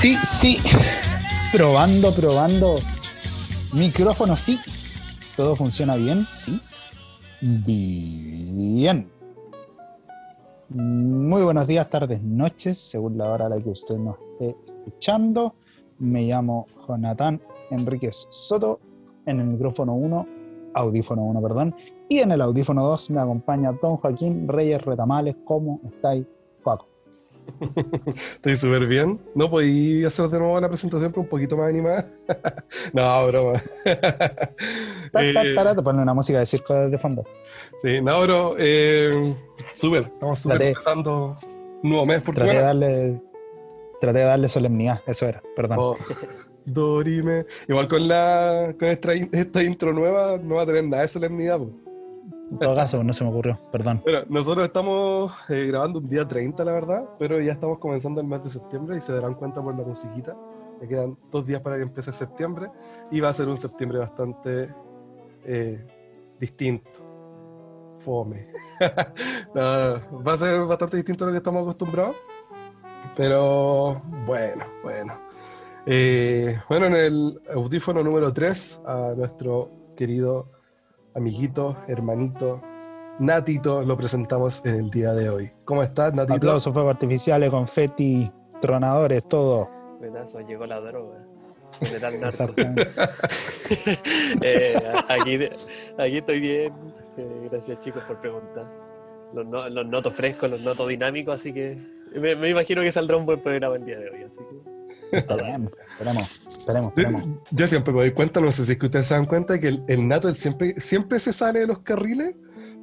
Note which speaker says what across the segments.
Speaker 1: Sí, sí. Probando, probando. Micrófono, sí. ¿Todo funciona bien? Sí. Bien. Muy buenos días, tardes, noches, según la hora a la que usted nos esté escuchando. Me llamo Jonathan Enríquez Soto. En el micrófono 1, audífono 1, perdón. Y en el audífono 2 me acompaña don Joaquín Reyes Retamales. ¿Cómo estáis?
Speaker 2: Estoy súper bien. No podí hacer de nuevo la presentación, pero un poquito más animada. no, broma.
Speaker 1: eh, para, poner una música de circo de fondo.
Speaker 2: Sí, no, bro. Eh, súper. Estamos súper empezando un nuevo mes. Por
Speaker 1: traté, de darle, traté de darle solemnidad, eso era, perdón.
Speaker 2: Oh, Dorime. Igual con, la, con esta, esta, intro nueva no va a tener nada de solemnidad. Po.
Speaker 1: En todo caso, no se me ocurrió, perdón.
Speaker 2: Bueno, nosotros estamos eh, grabando un día 30, la verdad, pero ya estamos comenzando el mes de septiembre y se darán cuenta por la musiquita. Me quedan dos días para que empiece septiembre y va a ser un septiembre bastante eh, distinto. Fome. va a ser bastante distinto a lo que estamos acostumbrados, pero bueno, bueno. Eh, bueno, en el audífono número 3, a nuestro querido amiguito, hermanito, Natito, lo presentamos en el día de hoy. ¿Cómo estás, Natito?
Speaker 1: Aplausos, fuegos artificiales, confeti, tronadores, todo.
Speaker 3: Pedazo, llegó la droga. Eh, aquí, aquí estoy bien. Eh, gracias, chicos, por preguntar. Los, no, los noto frescos, los noto dinámicos, así que me, me, imagino que saldrá un buen programa el día de hoy. Así que
Speaker 1: esperemos, esperemos, esperemos,
Speaker 2: Yo siempre me doy cuenta, no sé si es que ustedes se dan cuenta, que el, el Nato él siempre, siempre se sale de los carriles,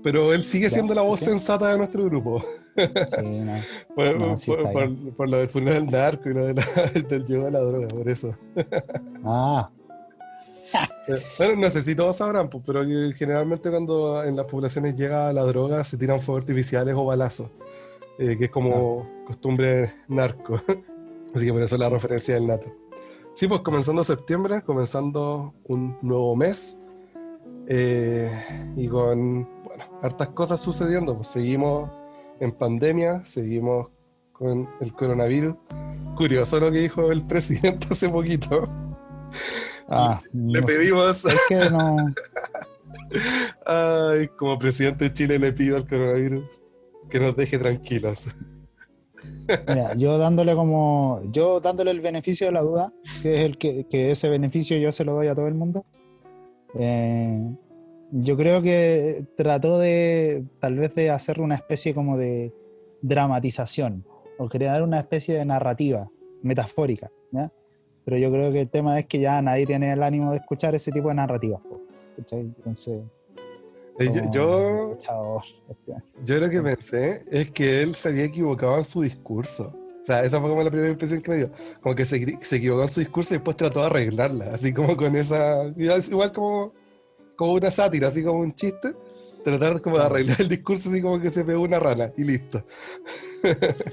Speaker 2: pero él sigue siendo la voz sensata de nuestro grupo.
Speaker 1: Sí, no.
Speaker 2: por,
Speaker 1: No, sí
Speaker 2: por-
Speaker 1: está
Speaker 2: por-
Speaker 1: bien.
Speaker 2: por lo del funeral del narco y lo de la- del llevo de la droga, por eso.
Speaker 1: Ah,
Speaker 2: Bueno, no sé si todos sabrán, pues, pero generalmente cuando en las poblaciones llega la droga se tiran fuegos artificiales o balazos, eh, que es como costumbre narco. Así que por eso la referencia del nato. Sí, pues comenzando septiembre, comenzando un nuevo mes eh, y con, bueno, hartas cosas sucediendo. Pues seguimos en pandemia, seguimos con el coronavirus. Curioso lo que dijo el presidente hace poquito.
Speaker 1: ah,
Speaker 2: Le
Speaker 1: no sé.
Speaker 2: pedimos
Speaker 1: Es que no.
Speaker 2: Ay, como presidente de Chile le pido al coronavirus que nos deje tranquilos.
Speaker 1: Mira, yo dándole como. Yo dándole el beneficio de la duda, que es el que, que ese beneficio yo se lo doy a todo el mundo. eh, yo creo que trató de. Tal vez de hacer una especie como de dramatización. O crear una especie de narrativa metafórica. ¿ya? Pero yo creo que el tema es que ya nadie tiene el ánimo de escuchar ese tipo de narrativas. ¿cachai? Entonces.
Speaker 2: Eh, yo,
Speaker 1: como,
Speaker 2: yo,
Speaker 1: chao,
Speaker 2: yo lo que pensé es que él se había equivocado en su discurso. O sea, esa fue como la primera impresión que me dio. Como que se, se equivocó en su discurso y después trató de arreglarla. Así como con esa. Igual como, como una sátira, así como un chiste. Tratar como de arreglar el discurso así como que se pegó una rana y listo.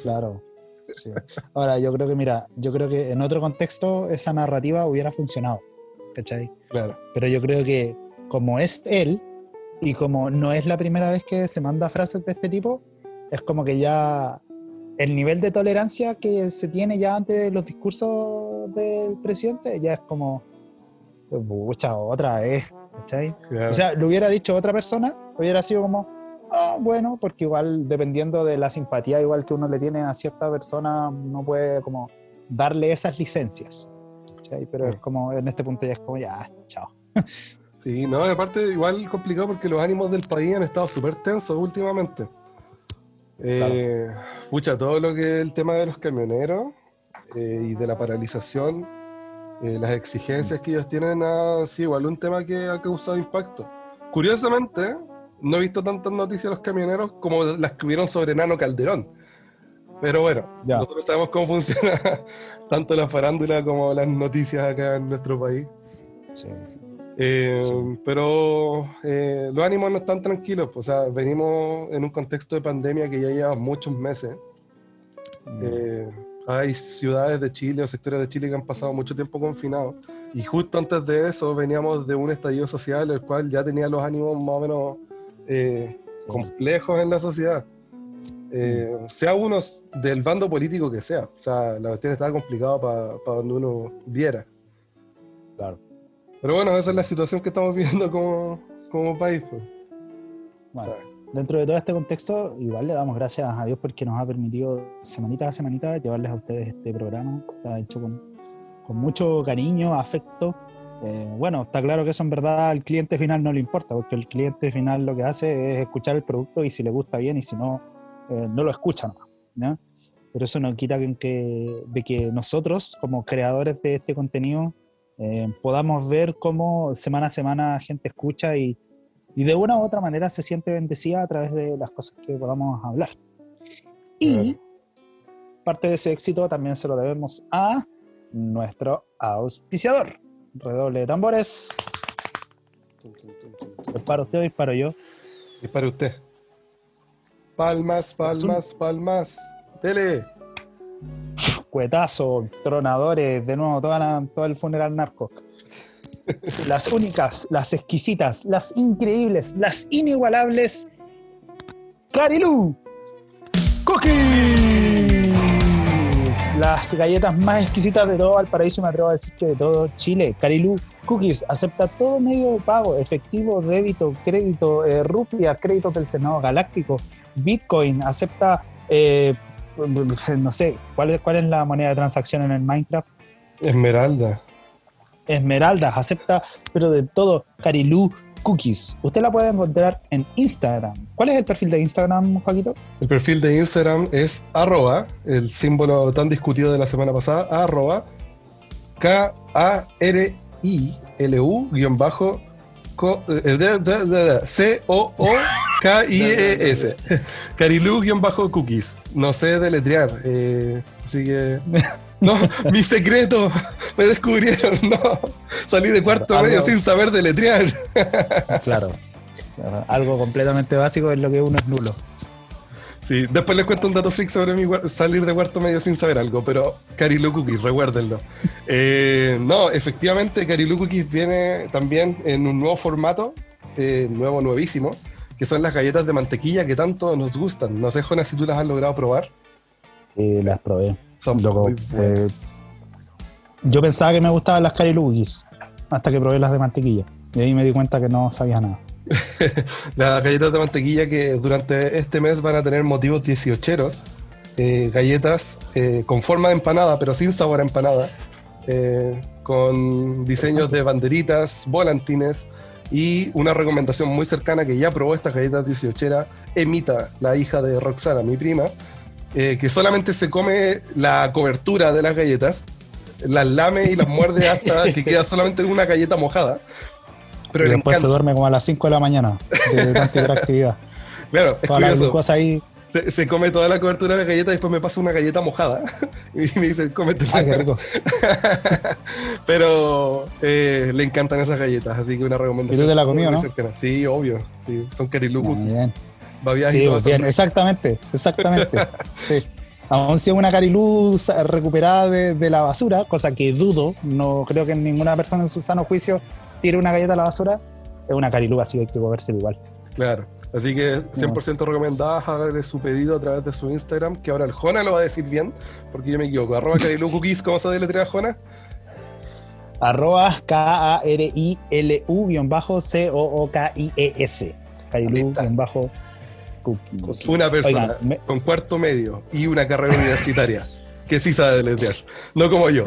Speaker 1: Claro. sí. Ahora, yo creo que, mira, yo creo que en otro contexto esa narrativa hubiera funcionado, ¿cachai?
Speaker 2: Claro.
Speaker 1: Pero yo creo que como es él y como no es la primera vez que se manda frases de este tipo, es como que ya el nivel de tolerancia que se tiene ya ante los discursos del presidente ya es como, pucha, otra vez, ¿cachai?
Speaker 2: claro.
Speaker 1: O sea, lo hubiera dicho otra persona, hubiera sido como, ah, bueno, porque igual dependiendo de la simpatía igual que uno le tiene a cierta persona, uno puede como darle esas licencias. ¿cachai? Pero es como, en este punto ya es como, ya, chao.
Speaker 2: Sí, no, aparte igual complicado porque los ánimos del país han estado súper tensos últimamente. Eh, Pucha, todo lo que es el tema de los camioneros eh, y de la paralización, eh, las exigencias que ellos tienen, ha sido igual un tema que ha causado impacto. Curiosamente, no he visto tantas noticias de los camioneros como las que hubieron sobre Nano Calderón. Pero bueno,
Speaker 1: Ya.
Speaker 2: nosotros sabemos cómo funciona tanto la farándula como las noticias acá en nuestro país.
Speaker 1: Sí.
Speaker 2: Eh,
Speaker 1: Sí.
Speaker 2: Pero eh, los ánimos no están tranquilos, pues, o sea, venimos en un contexto de pandemia que ya lleva muchos meses. Eh, hay ciudades de Chile o sectores de Chile que han pasado mucho tiempo confinados y justo antes de eso veníamos de un estallido social el cual ya tenía los ánimos más o menos eh, complejos en la sociedad. eh, sea uno del bando político que sea. O sea, la cuestión estaba complicada para donde uno viera.
Speaker 1: Claro.
Speaker 2: Pero bueno, esa es la situación que estamos viviendo como, como país. pues.
Speaker 1: Bueno,
Speaker 2: ¿sabes?
Speaker 1: dentro de todo este contexto, igual le damos gracias a Dios porque nos ha permitido semanita a semanita llevarles a ustedes este programa. Está hecho con, con mucho cariño, afecto. Eh, bueno, está claro que eso en verdad al cliente final no le importa, porque el cliente final lo que hace es escuchar el producto y si le gusta bien y si no, eh, no lo escucha nomás, ¿ya? Pero eso no quita que, que- de que nosotros, como creadores de este contenido, eh, podamos ver cómo semana a semana gente escucha y, y de una u otra manera se siente bendecida a través de las cosas que podamos hablar. Y parte de ese éxito también se lo debemos a nuestro auspiciador. Redoble de tambores. ¿Dispara usted o disparo yo?
Speaker 2: Dispare usted. Palmas, palmas, palmas. Dele.
Speaker 1: Cuetazo, tronadores, de nuevo, toda la- todo el funeral narco. Las únicas, las exquisitas, las increíbles, las inigualables. Carilú Cookies. Las galletas más exquisitas de todo Valparaíso, me atrevo a decir que de todo Chile. Carilú Cookies acepta todo medio de pago, efectivo, débito, crédito, eh, rupia, créditos del Senado Galáctico, Bitcoin, acepta eh, no sé, ¿cuál es, ¿cuál es la moneda de transacción en el Minecraft?
Speaker 2: Esmeralda.
Speaker 1: Esmeraldas, acepta, pero de todo, Carilú Cookies. Usted la puede encontrar en Instagram. ¿Cuál es el perfil de Instagram, Joaquito?
Speaker 2: El perfil de Instagram es arroba, el símbolo tan discutido de la semana pasada, arroba K-A-R-I-L-U guion bajo co- eh, de- de- de- de- C-O-O-K-I-E-S. Carilú guion bajo cookies. No sé deletrear, eh, así que... No, mi secreto, me descubrieron, no. Salí de cuarto medio sin saber deletrear.
Speaker 1: Claro. Algo completamente básico es lo que uno es nulo.
Speaker 2: Sí, después les cuento un dato freak sobre mi salir de cuarto medio sin saber algo, pero Carilu Cookies, recuérdenlo. Eh, no, efectivamente, Carilu Cookies viene también en un nuevo formato, eh, nuevo, nuevísimo, que son las galletas de mantequilla que tanto nos gustan. No sé, Jonas, si tú las has logrado probar.
Speaker 1: Sí, las probé.
Speaker 2: Son
Speaker 1: Loco,
Speaker 2: muy buenas.
Speaker 1: Yo pensaba que me gustaban las Carilú Cookies hasta que probé las de mantequilla. Y ahí me di cuenta que no sabía nada.
Speaker 2: Las galletas de mantequilla que durante este mes van a tener motivos 18eros. eh, galletas eh, con forma de empanada, pero sin sabor a empanada. eh, con diseños de banderitas, volantines y una recomendación muy cercana que ya probó estas galletas 18 Emita, la hija de Roxana, mi prima, eh, que solamente se come la cobertura de las galletas, las lame y las muerde hasta que queda solamente una galleta mojada. Pero
Speaker 1: y después se duerme como a las 5 de la mañana de tanta hiperactividad.
Speaker 2: Claro, es
Speaker 1: Toda la
Speaker 2: curioso.
Speaker 1: glucosa ahí.
Speaker 2: Se, se come toda la cobertura de la galleta y después me pasa una galleta mojada. y me dice, cómete.
Speaker 1: Ah.
Speaker 2: Pero eh, le encantan esas galletas, así que una recomendación.
Speaker 1: ¿Y te la
Speaker 2: muy
Speaker 1: no?
Speaker 2: cercana. Sí, obvio. Sí, son carilucos.
Speaker 1: Muy bien.
Speaker 2: babiadas y
Speaker 1: Sí, bien, exactamente, exactamente. sí. Aún si es una carilú sa- recuperada de, de la basura, cosa que dudo, no creo que ninguna persona en su sano juicio tire una galleta a la basura, es una carilú, así que hay que comérsela igual.
Speaker 2: Claro. Así que 100% recomendada, hágale su pedido a través de su Instagram, que ahora el Jona lo va a decir bien, porque yo me equivoco. Arroba carilucookies, ¿cómo se deletrea Jona?
Speaker 1: Arroba K-A-R-I-L-U guion bajo C-O-O-K-I-E-S. Carilú
Speaker 2: Ahí está.
Speaker 1: guion bajo cookies.
Speaker 2: Una persona
Speaker 1: me-
Speaker 2: con cuarto medio y una carrera universitaria que sí sabe deletrear. No como yo.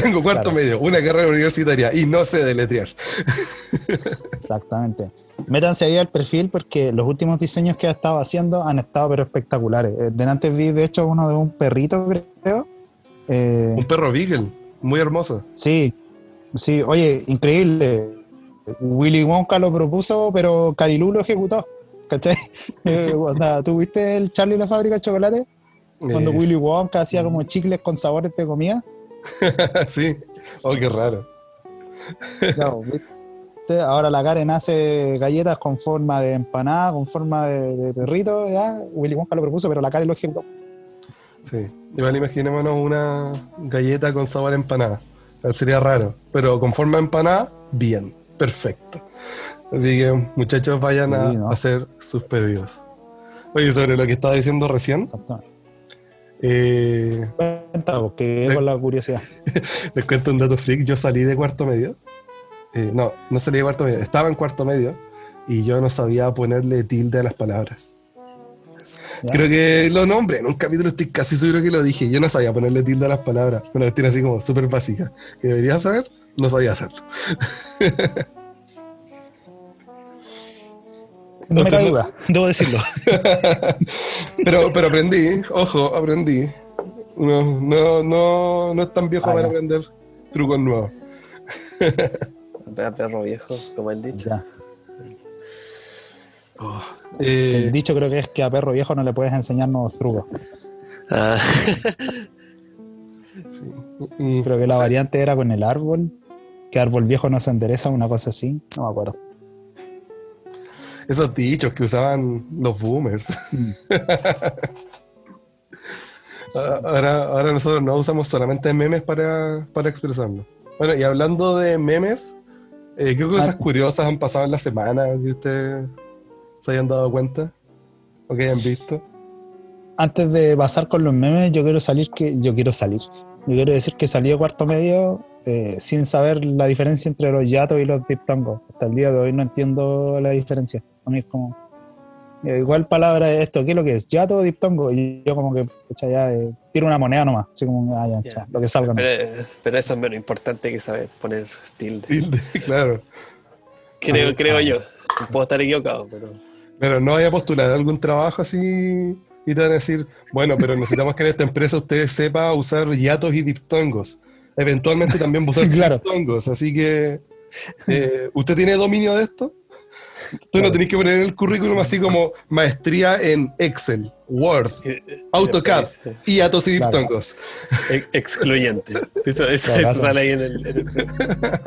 Speaker 2: tengo cuarto
Speaker 1: claro.
Speaker 2: medio, una carrera universitaria y no sé deletrear.
Speaker 1: Exactamente. Métanse ahí al perfil porque los últimos diseños que ha estado haciendo han estado pero espectaculares. Eh, Delante vi de hecho uno de un perrito, creo. Eh,
Speaker 2: Un perro Beagle, muy hermoso.
Speaker 1: sí, sí, oye, increíble. Willy Wonka lo propuso, pero Carilú lo ejecutó. ¿Cachai? Eh, onda, ¿Tú viste el Charlie y la fábrica de chocolate? Cuando
Speaker 2: Es-
Speaker 1: Willy Wonka hacía como chicles con sabores de comida.
Speaker 2: sí. Oh, qué raro.
Speaker 1: Claro, ¿viste? Ahora la Karen hace galletas con forma de empanada, con forma de, de perrito, ya. Willy Wonka lo propuso, pero la Karen lo ejecutó.
Speaker 2: Sí. Igual imaginémonos una galleta con sabor a empanada. Sería raro. Pero con forma de empanada, bien. Perfecto. Así que, muchachos, vayan a hacer sus pedidos. Oye, sobre lo que estaba diciendo recién,
Speaker 1: Exactamente.
Speaker 2: Eh,
Speaker 1: es con la curiosidad.
Speaker 2: les cuento un dato freak. Yo salí de cuarto medio. Eh, no, no salí de cuarto medio. Estaba en cuarto medio y yo no sabía ponerle tilde a las palabras.
Speaker 1: ¿ya?
Speaker 2: Creo que lo nombré en un capítulo, estoy casi seguro que lo dije. Yo no sabía ponerle tilde a las palabras. Una cuestión así como súper básica. Que debería saber, no sabía hacerlo.
Speaker 1: No me cabe duda, debo decirlo.
Speaker 2: Pero, pero aprendí, ojo, aprendí. No, no, no, no es tan viejo
Speaker 1: Ah,
Speaker 2: para aprender trucos nuevos.
Speaker 3: Perro perro viejo, como el dicho.
Speaker 2: Eh,
Speaker 1: El dicho creo que es que a perro viejo no le puedes enseñar nuevos trucos.
Speaker 3: Ah,
Speaker 2: sí. Y-
Speaker 1: Creo que la
Speaker 2: o sea,
Speaker 1: variante era con el árbol, que árbol viejo no se endereza, una cosa así, no me acuerdo.
Speaker 2: Esos dichos que usaban los boomers. Ah, Ahora, ahora nosotros no usamos solamente memes para, para expresarnos. Bueno, y hablando de memes, eh, ¿qué cosas
Speaker 1: Ah.
Speaker 2: curiosas han pasado en la semana que ustedes se hayan dado cuenta? O que hayan visto.
Speaker 1: Antes de pasar con los memes, yo quiero salir que yo quiero salir. Yo quiero decir que salí de cuarto medio eh, sin saber la diferencia entre los yatos y los diptongos. Hasta el día de hoy no entiendo la diferencia. A mí es como eh, igual palabra es esto, ¿qué es lo que es? ¿Yato o diptongo? Y yo como que pucha, ya eh, tiro una moneda nomás, así como ah, ya,
Speaker 3: Ya.
Speaker 1: ya, lo que salga.
Speaker 3: pero, pero eso es menos importante que saber poner tilde.
Speaker 2: Tilde, claro.
Speaker 3: Creo,
Speaker 1: Ah,
Speaker 3: creo
Speaker 1: ah.
Speaker 3: yo. Puedo estar equivocado, pero.
Speaker 2: Pero no vaya a postular algún trabajo así y te van a decir, bueno, pero necesitamos que en esta empresa usted sepa usar yatos y diptongos. Eventualmente también va a usar
Speaker 1: Claro.
Speaker 2: diptongos. Así que, eh, ¿usted tiene dominio de esto? Tú no
Speaker 1: Claro.
Speaker 2: tenés que poner en el currículum así como maestría en Excel, Word,
Speaker 3: eh,
Speaker 2: AutoCAD
Speaker 3: eh,
Speaker 2: y yatos y
Speaker 1: Claro.
Speaker 2: diptongos.
Speaker 3: ex- Excluyente. Eso, eso-
Speaker 1: Claro.
Speaker 3: eso sale ahí en el. en el-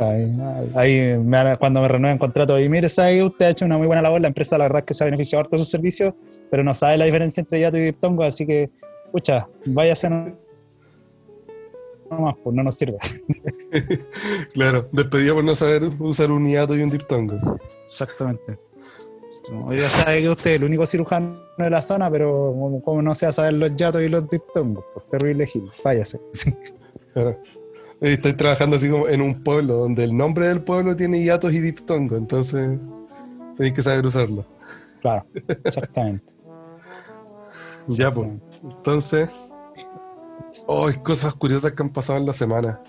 Speaker 1: Ahí, ahí me van a- cuando me renueven contrato, y mire, sabe usted ha hecho una muy buena labor, la empresa la verdad es que se ha beneficiado harto de sus servicios, pero no sabe la diferencia entre yato y diptongo, así que, pucha, váyase no más, pues no nos sirve.
Speaker 2: Claro, despedido por no saber usar un yato y un diptongo.
Speaker 1: Exactamente. No, ya sabe que usted es el único cirujano de la zona, pero como, como no sea saber los yatos y los diptongos, pues terrible gil, váyase.
Speaker 2: Claro. Y Estoy trabajando así como en un pueblo donde el nombre del pueblo tiene hiatos y diptongo, entonces tenéis que saber usarlo.
Speaker 1: claro, exactamente.
Speaker 2: Ya, pues. Entonces, oh, cosas curiosas que han pasado en la semana.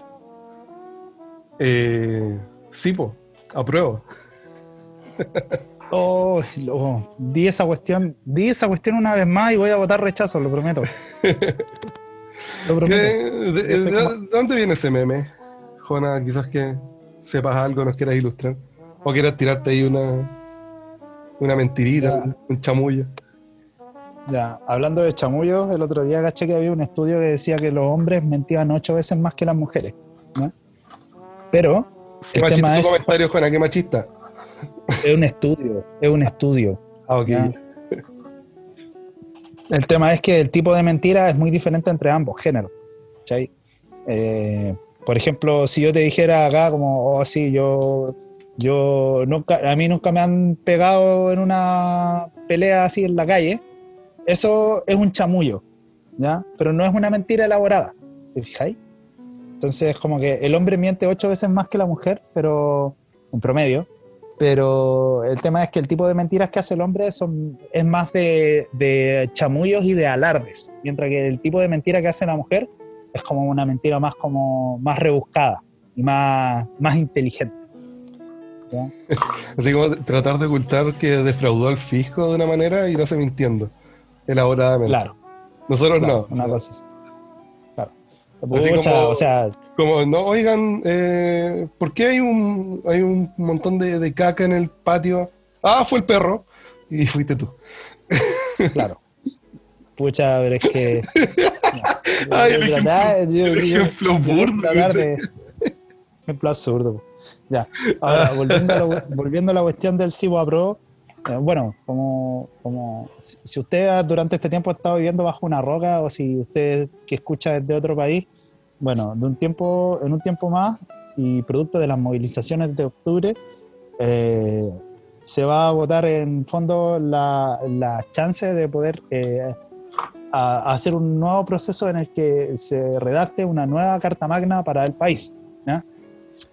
Speaker 2: Eh, sí, pues, apruebo.
Speaker 1: Oh, lo- di esa cuestión, di esa cuestión una vez más y voy a votar rechazo, lo prometo. Lo
Speaker 2: ¿Qué-
Speaker 1: prometo.
Speaker 2: de, de-
Speaker 1: Este
Speaker 2: de-
Speaker 1: como-
Speaker 2: de dónde viene ese meme? Jona, quizás que sepas algo, nos quieras ilustrar. O quieras tirarte ahí una, una mentirita,
Speaker 1: Ya.
Speaker 2: un chamullo.
Speaker 1: Ya, hablando de chamullos, el otro día caché que había un estudio que decía que los hombres mentían ocho veces más que las mujeres. ¿ya? Pero
Speaker 2: Qué
Speaker 1: el
Speaker 2: machista
Speaker 1: tema
Speaker 2: tu
Speaker 1: es,
Speaker 2: comentario, Jona, qué machista.
Speaker 1: es un estudio, es un estudio.
Speaker 2: Ah, ok.
Speaker 1: Ya. El tema es que el tipo de mentira es muy diferente entre ambos géneros. ¿cachai? Eh, por ejemplo, si yo te dijera acá como, oh sí, yo, yo nunca, a mí nunca me han pegado en una pelea así en la calle, eso es un chamullo, ¿ya? Pero no es una mentira elaborada, ¿te fijáis? Entonces, como que el hombre miente ocho veces más que la mujer, pero en promedio, pero el tema es que el tipo de mentiras que hace el hombre son, es más de, de chamullos y de alardes, mientras que el tipo de mentira que hace la mujer es como una mentira más como más rebuscada y más, más inteligente. ¿ya?
Speaker 2: Así como tratar de ocultar que defraudó al fisco de una manera y no se mintiendo. Elaboradamente.
Speaker 1: Claro,
Speaker 2: Nosotros
Speaker 1: claro,
Speaker 2: no.
Speaker 1: una cosa. Claro.
Speaker 2: Así
Speaker 1: Pucha,
Speaker 2: como-
Speaker 1: o sea,
Speaker 2: Como, no, oigan, eh, ¿por qué hay un, hay un montón de, de caca en el patio? Ah, fue el perro. Y fuiste tú.
Speaker 1: claro. Pucha, pero es que. no,
Speaker 2: Ay,
Speaker 1: yo
Speaker 2: el
Speaker 1: trataba- yo-
Speaker 2: ejemplo burdo
Speaker 1: de- Ejemplo absurdo. Ya. Ahora, volviendo a, la, volviendo a la cuestión del Cibo Pro, bueno, como, como si, usted durante este tiempo ha estado viviendo bajo una roca o si usted que escucha desde otro país, bueno, de un tiempo, en un tiempo más y producto de las movilizaciones de octubre, eh, se va a votar en fondo la, la chance de poder eh, a- a hacer un nuevo proceso en el que se redacte una nueva Carta Magna para el país. ¿ya?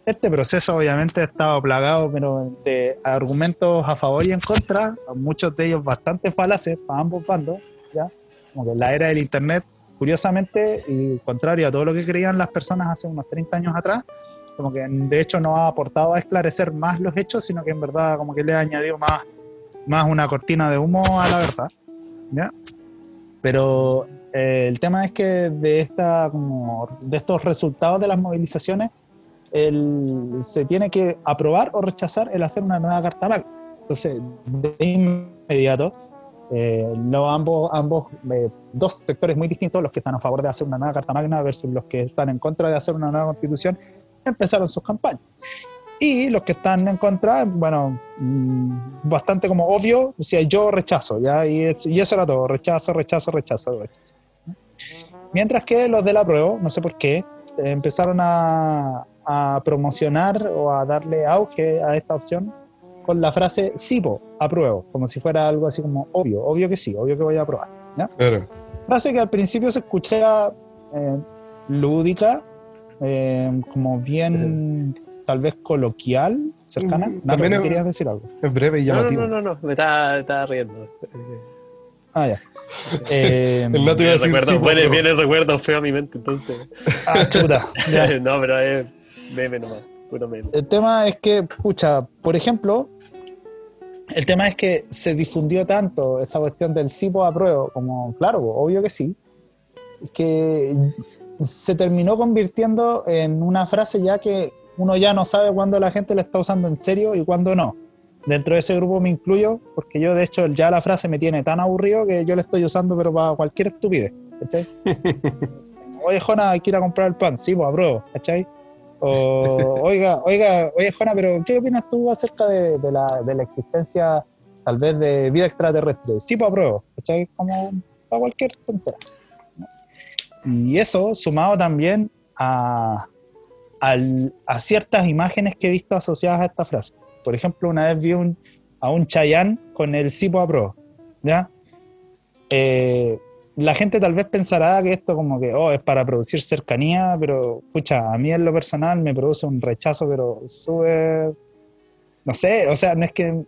Speaker 1: Este proceso obviamente ha estado plagado pero de argumentos a favor y en contra, muchos de ellos bastante falaces para ambos bandos, ¿ya? como que la era del Internet, curiosamente, y contrario a todo lo que creían las personas hace unos 30 años atrás, como que de hecho no ha aportado a esclarecer más los hechos, sino que en verdad como que le ha añadido más, más una cortina de humo a la verdad. ¿ya? Pero eh, el tema es que de, esta, como, de estos resultados de las movilizaciones, el- se tiene que aprobar o rechazar el hacer una nueva carta magna. Entonces, de inmediato, eh, no, ambos, ambos eh, dos sectores muy distintos, los que están a favor de hacer una nueva carta magna versus los que están en contra de hacer una nueva constitución, empezaron sus campañas. Y los que están en contra, bueno, mm, bastante como obvio, decía yo rechazo, ¿ya? Y, y eso era todo, rechazo, rechazo, rechazo, rechazo. Mientras que los del apruebo, no sé por qué, eh, empezaron a, a promocionar o a darle auge a esta opción con la frase sí, po, apruebo, como si fuera algo así como obvio, obvio que sí, obvio que voy a aprobar. ¿ya?
Speaker 2: Claro.
Speaker 1: Frase que al principio se escuchaba eh, lúdica, eh, como bien tal vez coloquial, cercana.
Speaker 2: Mm, es-
Speaker 1: querías decir algo.
Speaker 2: Es breve y
Speaker 3: No, no, no, no, no, me estaba, estaba riendo.
Speaker 1: Ah, ya. Eh,
Speaker 2: El Nato iba a decir
Speaker 3: recuerdo,
Speaker 2: sí,
Speaker 3: viene,
Speaker 2: pero-
Speaker 3: viene recuerdo feo a mi mente, entonces.
Speaker 1: ah, chuta. ya.
Speaker 3: no, pero es meme nomás, puro meme.
Speaker 1: El tema es que, pucha, por ejemplo, el tema es que se difundió tanto esta cuestión del sí por apruebo, como, claro, obvio que sí, que se terminó convirtiendo en una frase ya que uno ya no sabe cuándo la gente la está usando en serio y cuándo no. Dentro de ese grupo me incluyo, porque yo de hecho ya la frase me tiene tan aburrido que yo la estoy usando pero para cualquier estupidez, ¿cachai? Oye, Jona, hay que ir a comprar el pan, sí, pues apruebo, ¿cachai? O, oiga, oiga, oye, Jona, pero ¿qué opinas tú acerca de, de la, de la existencia, tal vez, de vida extraterrestre? Sí, pues apruebo, ¿cachai? Como para cualquier tontera. ¿no? Y eso sumado también a, al- a ciertas imágenes que he visto asociadas a esta frase. Por ejemplo, una vez vi un, a un Chayán con el sí, pues apruebo, ¿ya? Eh, la gente tal vez pensará que esto como que oh, es para producir cercanía, pero escucha, a mí en lo personal me produce un rechazo, pero súper, no sé, o sea, no es que,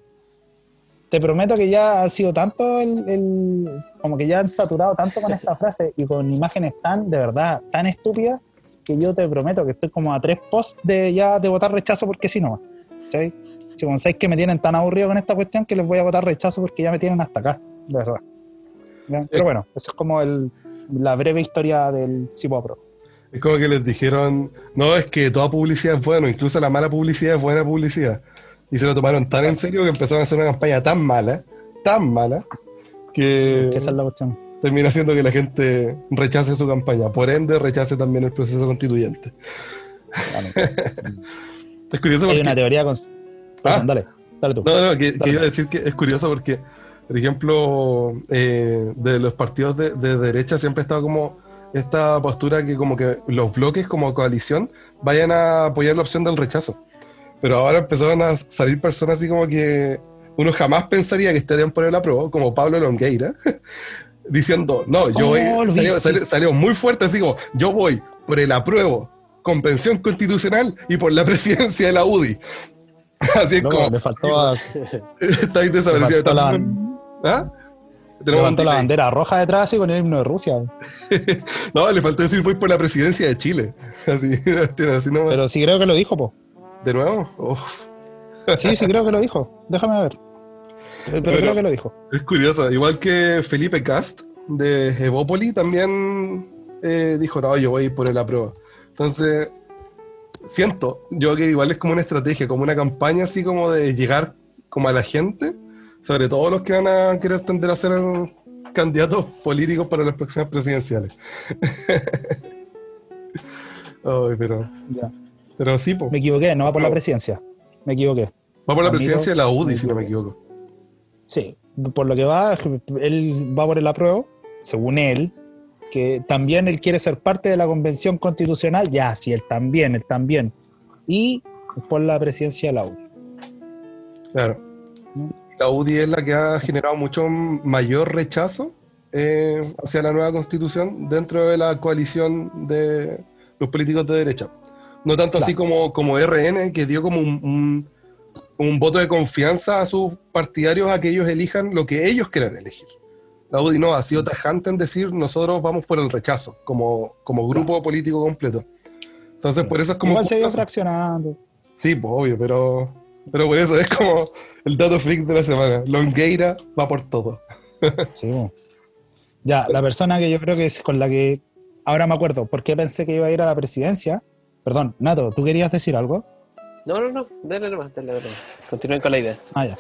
Speaker 1: te prometo que ya ha sido tanto el, como que ya han saturado tanto con esta frase y con imágenes tan, de verdad, tan estúpidas, que yo te prometo que estoy como a tres posts de ya de votar rechazo porque si no, ¿cachai? Si sabéis que me tienen tan aburrido con esta cuestión que les voy a votar rechazo porque ya me tienen hasta acá, de verdad. Pero bueno, eso es como el, la breve historia del Cibo Pro.
Speaker 2: Es como que les dijeron, no, es que toda publicidad es buena, incluso la mala publicidad es buena publicidad. Y se lo tomaron tan en serio que empezaron a hacer una campaña tan mala, tan mala, que
Speaker 1: Que esa es la cuestión.
Speaker 2: termina haciendo que la gente rechace su campaña. Por ende, rechace también el proceso constituyente. Es curioso
Speaker 1: Hay
Speaker 2: porque...
Speaker 1: una teoría con...
Speaker 2: Ah.
Speaker 1: Dale, dale tú.
Speaker 2: No, no, que, iba a decir que es curioso porque, por ejemplo, eh, de los partidos de, de derecha siempre ha estado como esta postura que como que los bloques como coalición vayan a apoyar la opción del rechazo. Pero ahora empezaron a salir personas así como que uno jamás pensaría que estarían por el apruebo, como Pablo Longueira, diciendo, no, yo voy,
Speaker 1: Oh, vi,
Speaker 2: salió,
Speaker 1: sí.
Speaker 2: salió- salió muy fuerte así como, yo voy por el apruebo, convención constitucional y por la presidencia de la UDI. Así es como,
Speaker 1: le faltó, a-
Speaker 2: Está ahí
Speaker 1: le
Speaker 2: desaparecido.
Speaker 1: faltó la,
Speaker 2: ¿Ah?
Speaker 1: le
Speaker 2: Tenemos
Speaker 1: faltó
Speaker 2: un
Speaker 1: la bandera roja detrás así con el himno de Rusia.
Speaker 2: No, le faltó decir voy por la presidencia de Chile. Así, tiene así nomás.
Speaker 1: Pero sí creo que lo dijo, po.
Speaker 2: ¿De nuevo?
Speaker 1: Sí, sí creo que lo dijo. Déjame ver. Pero creo que lo dijo.
Speaker 2: es curioso. Igual que Felipe Cast de Evópoli también eh, dijo, no, yo voy por el apruebo. Entonces, siento yo que igual es como una estrategia, como una campaña así como de llegar como a la gente, sobre todo los que van a querer tender a ser candidatos políticos para las próximas presidenciales. Ay, pero,
Speaker 1: Ya.
Speaker 2: pero sí, po.
Speaker 1: Me equivoqué, no va por la presidencia. Me equivoqué.
Speaker 2: va por la presidencia de la UDI, si no me equivoco.
Speaker 1: Sí, por lo que va, él va por el apruebo, según él, que también él quiere ser parte de la convención constitucional, ya, sí, él también, él también, y por la presidencia de la U.
Speaker 2: Claro. La UDI es la que ha generado mucho mayor rechazo eh, hacia la nueva constitución dentro de la coalición de los políticos de derecha. No tanto así como, como RN, que dio como un, un- un voto de confianza a sus partidarios a que ellos elijan lo que ellos quieran elegir. La UDI no, ha sido tajante en decir nosotros vamos por el rechazo, como, como grupo político completo. Entonces, por eso es como...
Speaker 1: Igual se ha ido fraccionando.
Speaker 2: Sí, pues obvio, pero, pero por eso es como el dato freak de la semana. Longueira va por todo.
Speaker 1: Sí. Ya, la persona que yo creo que es con la que ahora me acuerdo, ¿por qué pensé que iba a ir a la presidencia? Perdón, Nato, ¿tú querías decir algo?
Speaker 3: No, no, no, dale nomás, dale nomás. Continúen con la idea.
Speaker 1: Ah, ya.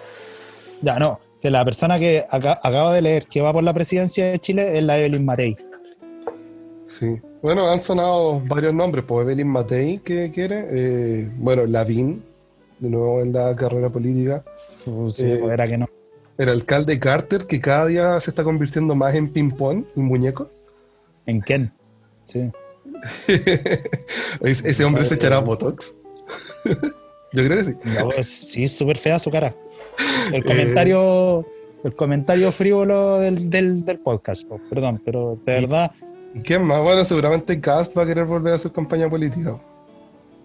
Speaker 1: Ya, no. Que la persona que aca- acabo de leer que va por la presidencia de Chile es la Evelyn Matei.
Speaker 2: Sí. Bueno, han sonado varios nombres, pues Evelyn Matei, que quiere, eh, bueno, Lavín, de nuevo en la carrera política,
Speaker 1: Uh, sí,
Speaker 2: Eh,
Speaker 1: pues era que no.
Speaker 2: el alcalde Carter, que cada día se está convirtiendo más en ping-pong, un muñeco.
Speaker 1: ¿En quién? Sí.
Speaker 2: Es- Ese hombre se echará Botox. Yo creo que sí.
Speaker 1: No, pues, sí, súper fea su cara. El comentario, el comentario frívolo del, del, del podcast, po, perdón, pero de verdad,
Speaker 2: ¿Y quién más? Bueno, seguramente Cast va a querer volver a hacer campaña política.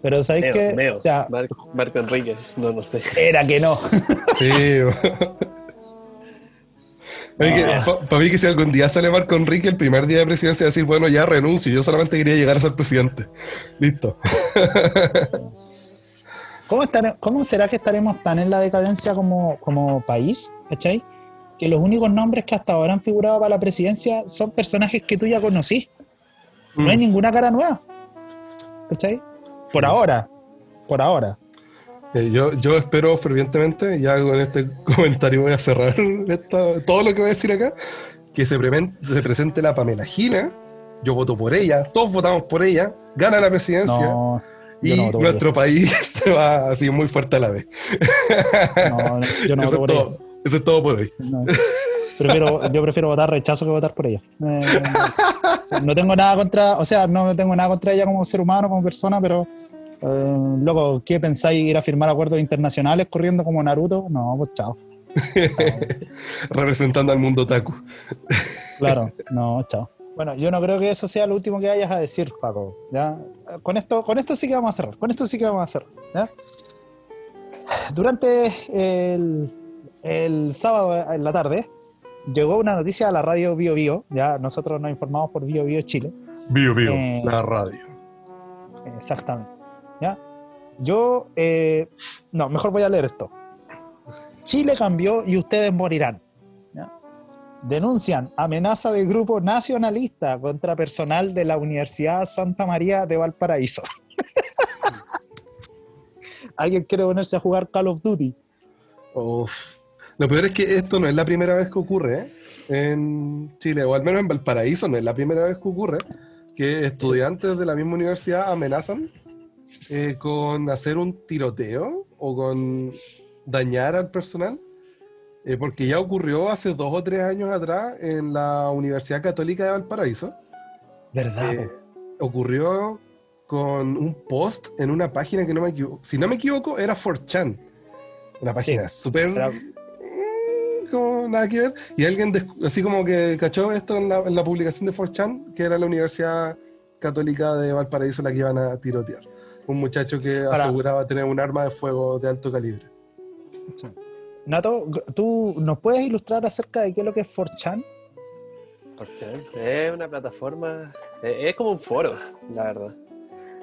Speaker 1: Pero ¿sabéis
Speaker 3: Meo,
Speaker 1: qué?
Speaker 3: Meo,
Speaker 1: O sea,
Speaker 3: Mar- Marco Enrique, no, no sé.
Speaker 1: era que no.
Speaker 2: Sí. Para mí que si algún día sale Marco Enrique el primer día de presidencia decir, bueno, ya renuncio, yo solamente quería llegar a ser presidente. Listo.
Speaker 1: ¿Cómo, estare- ¿Cómo será que estaremos tan en la decadencia como, como país? ¿Cachai? Que los únicos nombres que hasta ahora han figurado para la presidencia son personajes que tú ya conocís. No hay
Speaker 2: Mm.
Speaker 1: ninguna cara nueva. ¿Cachai? Por ahora. Por ahora.
Speaker 2: Eh, yo, yo espero fervientemente, ya con este comentario voy a cerrar esta- todo lo que voy a decir acá, que se, se presente la Pamela Gina, yo voto por ella, todos votamos por ella, gana la presidencia
Speaker 1: No,
Speaker 2: y
Speaker 1: no
Speaker 2: nuestro país se va así muy fuerte a la vez.
Speaker 1: No, yo no
Speaker 2: eso,
Speaker 1: voto por ella.
Speaker 2: eso es todo por hoy.
Speaker 1: No. Prefiero, yo prefiero votar rechazo que votar por ella. Eh, no tengo nada contra, o sea, no tengo nada contra ella como ser humano, como persona, pero eh, loco, ¿qué pensáis ir a firmar acuerdos internacionales corriendo como Naruto? No, pues chao.
Speaker 2: Representando al mundo taku.
Speaker 1: Claro, no, chao. Bueno, yo no creo que eso sea lo último que vayas a decir, Paco. ¿ya? Con, esto, con esto sí que vamos a cerrar. Con esto sí que vamos a cerrar. ¿ya? Durante el, el sábado en la tarde llegó una noticia a la radio Bio Bio. Ya nosotros nos informamos por Bio Bio Chile.
Speaker 2: Bio Bio,
Speaker 1: Eh,
Speaker 2: la radio.
Speaker 1: Exactamente. ¿Ya? Yo, eh, no, mejor voy a leer esto. Chile cambió y ustedes morirán. Denuncian amenaza de grupo nacionalista contra personal de la Universidad Santa María de Valparaíso. ¿Alguien quiere ponerse a jugar Call of Duty?
Speaker 2: Uf. Lo peor es que esto no es la primera vez que ocurre ¿eh? en Chile, o al menos en Valparaíso no es la primera vez que ocurre que estudiantes de la misma universidad amenazan eh, con hacer un tiroteo o con dañar al personal, eh, porque ya ocurrió hace dos o tres años atrás en la Universidad Católica de Valparaíso.
Speaker 1: ¿Verdad?
Speaker 2: Eh, ocurrió con un post en una página que no me equivoco, si no me equivoco, era 4chan. Una página súper mm, como nada que ver. Y alguien así como que cachó esto en la, en la publicación de 4chan, que era la Universidad Católica de Valparaíso la que iban a tirotear. Un muchacho que
Speaker 1: Para-
Speaker 2: aseguraba tener un arma de fuego de alto calibre.
Speaker 1: Nato, ¿tú nos puedes ilustrar acerca de qué es lo que es 4chan?
Speaker 3: 4chan Es una plataforma, es como un foro, la verdad.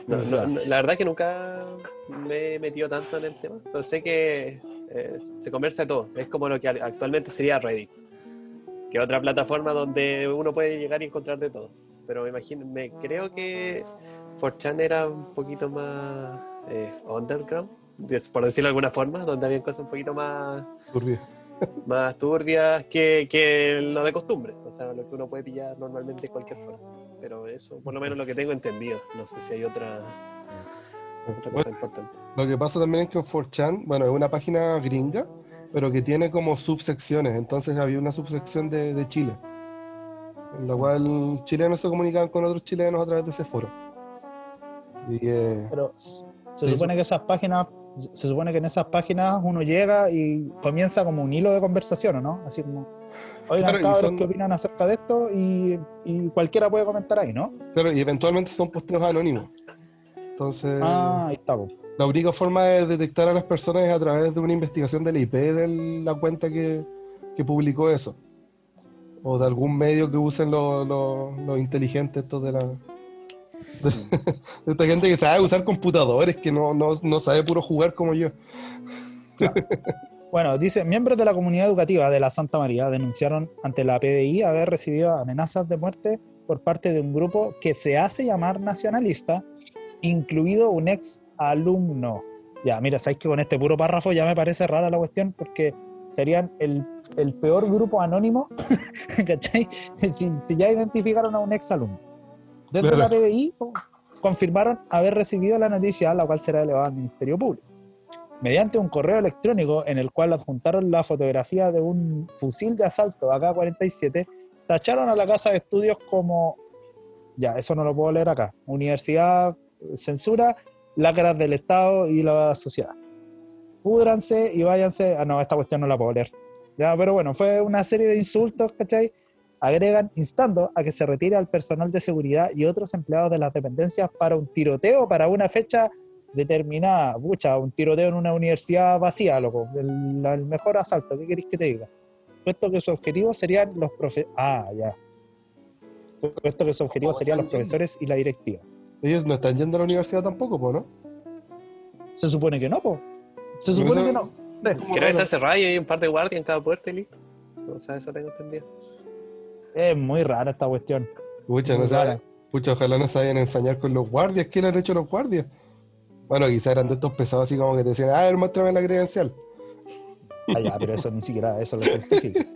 Speaker 3: No, no, no, la verdad que nunca me he metido tanto en el tema, pero sé que eh, se conversa de todo. Es como lo que actualmente sería Reddit, que es otra plataforma donde uno puede llegar y encontrar de todo. Pero me imagino, me creo que 4chan era un poquito más eh, underground, por decirlo de alguna forma, donde había cosas un poquito más
Speaker 2: Turbio.
Speaker 3: más turbias que, que lo de costumbre, o sea, lo que uno puede pillar normalmente en cualquier forma. Pero eso, por lo menos lo que tengo entendido. No sé si hay otra, otra cosa importante.
Speaker 2: Lo que pasa también es que 4chan, bueno, es una página gringa, pero que tiene como subsecciones. Entonces había una subsección de, de Chile, en la cual chilenos se comunicaban con otros chilenos a través de ese foro. Eh,
Speaker 1: Pero se supone que esas páginas se supone que en esas páginas uno llega y comienza como un hilo de conversación, ¿o no? Así como, oigan,
Speaker 2: Claro,
Speaker 1: cabros,
Speaker 2: son-
Speaker 1: ¿qué opinan acerca de esto? Y, y cualquiera puede comentar ahí, ¿no?
Speaker 2: Claro, y eventualmente son posteos anónimos. Entonces,
Speaker 1: Ah, ahí está.
Speaker 2: la única forma de detectar a las personas es a través de una investigación del IP de la cuenta que, que publicó eso. O de algún medio que usen los los- los inteligentes estos de la... De, esta gente que sabe usar computadores, que no, no, no sabe puro jugar como yo.
Speaker 1: Bueno, dice, miembros de la comunidad educativa de la Santa María denunciaron ante la PDI haber recibido amenazas de muerte por parte de un grupo que se hace llamar nacionalista, incluido un ex alumno. Ya, mira, sabéis que con este puro párrafo ya me parece rara la cuestión porque serían el, el peor grupo anónimo, ¿cachai? Si, si ya identificaron a un ex alumno. Desde
Speaker 2: Claro.
Speaker 1: la PDI confirmaron haber recibido la noticia, la cual será elevada al Ministerio Público mediante un correo electrónico en el cual adjuntaron la fotografía de un fusil de asalto AK-47, tacharon a la casa de estudios como, ya, eso no lo puedo leer acá, Universidad Censura, Lacras del Estado y la Sociedad. Púdranse y váyanse, ah, no, esta cuestión no la puedo leer. Ya, pero bueno, fue una serie de insultos, ¿cachai? Agregan instando a que se retire al personal de seguridad y otros empleados de las dependencias para un tiroteo para una fecha determinada, pucha, un tiroteo en una universidad vacía, loco, el, el mejor asalto, ¿qué queréis que te diga? Puesto que su objetivo serían los profesores, ah, ya, puesto que su objetivo serían los profesores y la directiva.
Speaker 2: Ellos no están yendo a la universidad tampoco, po, ¿no?
Speaker 1: Se supone que no, po. Se supone que no.
Speaker 3: Creo que está cerrado y hay un par de guardias en cada puerta y listo. O sea, eso tengo entendido.
Speaker 1: Es muy rara esta cuestión.
Speaker 2: Pucha, no sabe. Pucha, ojalá no a ensañar con los guardias. ¿Qué le han hecho los guardias? Bueno, quizás eran de estos pesados así como que te decían, a ver, muéstrame la credencial.
Speaker 1: Ah, ya, pero eso ni siquiera eso lo justifica.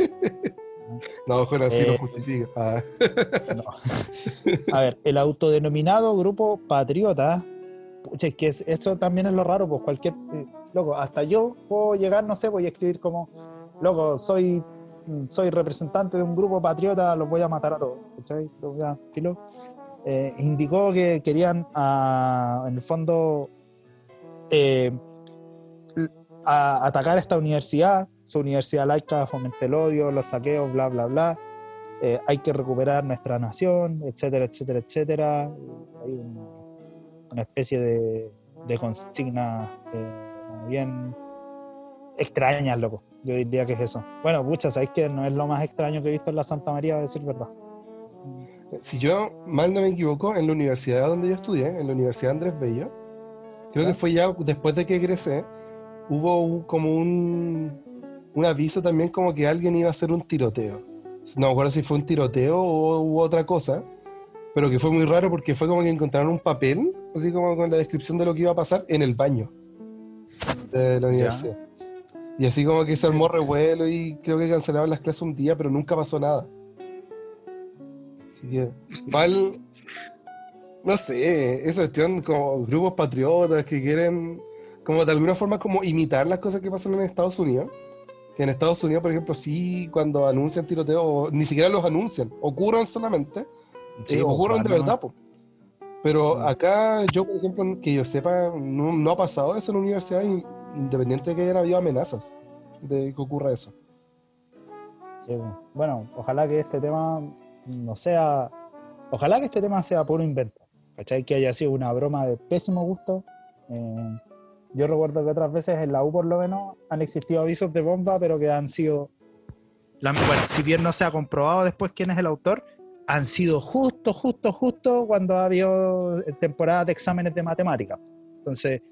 Speaker 2: No, mejor así
Speaker 1: Eh.
Speaker 2: lo justifica. Ah.
Speaker 1: No. A ver, el autodenominado grupo patriota, pucha, es que es- esto también es lo raro, pues cualquier, eh, loco, hasta yo puedo llegar, no sé, voy a escribir como, loco, soy, soy representante de un grupo patriota, los voy a matar a todos, ¿cachai? Eh, indicó que querían, ah, en el fondo, eh, atacar esta universidad, su universidad laica fomenta el odio, los saqueos, bla, bla, bla eh, hay que recuperar nuestra nación, etcétera, etcétera, etcétera. Hay una, especie de, consigna bien extrañas, loco. Yo diría que es eso. Bueno, pucha, sabéis que no es lo más extraño que he visto en la Santa María, a decir verdad.
Speaker 2: Si yo mal no me equivoco, en la universidad donde yo estudié, en la Universidad Andrés Bello, creo
Speaker 1: ¿Ya?
Speaker 2: que fue ya después de que egresé, hubo un- como un, un aviso también como que alguien iba a hacer un tiroteo. No me acuerdo si fue un tiroteo o u otra cosa, pero que fue muy raro porque fue como que encontraron un papel, así como con la descripción de lo que iba a pasar en el baño de la universidad. Y así como que se armó revuelo y creo que cancelaron las clases un día, pero nunca pasó nada. Así que, igual, no sé, esa cuestión como grupos patriotas que quieren, como de alguna forma, como imitar las cosas que pasan en Estados Unidos. Que en Estados Unidos, por ejemplo, sí, cuando anuncian tiroteos, ni siquiera los anuncian, ocurren solamente,
Speaker 1: Sí,
Speaker 2: eh,
Speaker 1: pues,
Speaker 2: ocurren de verdad. po. Pero acá, yo, por ejemplo, que yo sepa, no, no ha pasado eso en la universidad, independiente de que hayan habido amenazas de que ocurra eso.
Speaker 1: Sí, bueno. Bueno, ojalá que este tema no sea. Ojalá que este tema sea puro invento. ¿Cachai? Que haya sido una broma de pésimo gusto. Eh, yo recuerdo que otras veces en la U, por lo menos, han existido avisos de bomba, pero que han sido. bueno, si bien no se ha comprobado después quién es el autor, han sido justo, justo, justo cuando ha habido temporadas de exámenes de matemáticas. Entonces,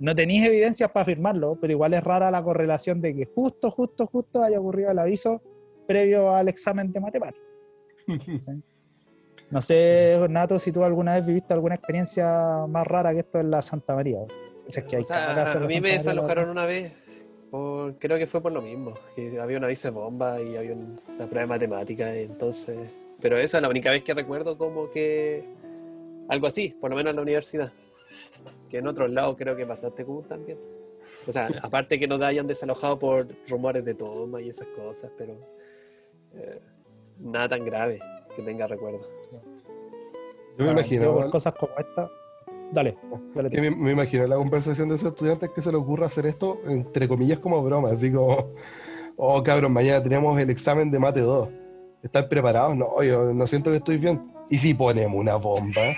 Speaker 1: no tenéis evidencias para afirmarlo, pero igual es rara la correlación de que justo, justo, justo haya ocurrido el aviso previo al examen de matemáticas. No sé, Nato, si tú alguna vez viviste alguna experiencia más rara que esto en la Santa María. O sea, es que hay
Speaker 3: O sea,
Speaker 1: cagas en
Speaker 3: a mí
Speaker 1: Santa
Speaker 3: me desalojaron una vez, por- creo que fue por lo mismo, que había un aviso de bomba y había un- una prueba de matemática, entonces... Pero esa es la única vez que recuerdo como que algo así, por lo menos en la universidad. Que en otros lados creo que es bastante común también. O sea, aparte que nos hayan desalojado por rumores de toma y esas cosas, pero eh, nada tan grave que tenga recuerdo.
Speaker 2: Yo me imagino,
Speaker 1: por cosas como esta. dale. dale
Speaker 2: me, me imagino la conversación de esos estudiantes que se les ocurra hacer esto, entre comillas, como broma, así como, oh cabrón, mañana tenemos el examen de mate 2. ¿Están preparados? No, yo no siento que estoy bien. ¿Y si ponemos una bomba?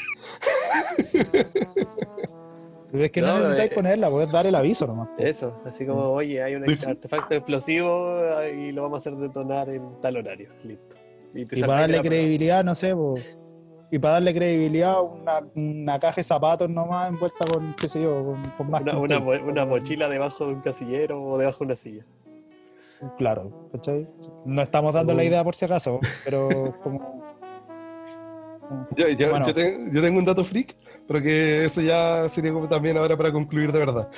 Speaker 1: Pero es que no,
Speaker 3: No,
Speaker 1: necesitáis
Speaker 3: eh,
Speaker 1: ponerla, podés dar el aviso nomás.
Speaker 3: Eso, así como, oye, hay un artefacto explosivo y lo vamos a hacer detonar en tal horario. Listo. Y,
Speaker 1: para darle credibilidad, no sé, po, y para darle credibilidad, una, una caja de zapatos nomás envuelta con, qué sé yo, con, con más
Speaker 3: Una, una,
Speaker 1: tape.
Speaker 3: mo- una mochila debajo de un casillero o debajo de una silla.
Speaker 1: Claro, ¿cachai? No estamos dando la idea por si acaso, pero como...
Speaker 2: Yo, yo-
Speaker 1: Bueno.
Speaker 2: yo ten- yo tengo un dato freak, pero que eso ya sería como también ahora para concluir de verdad.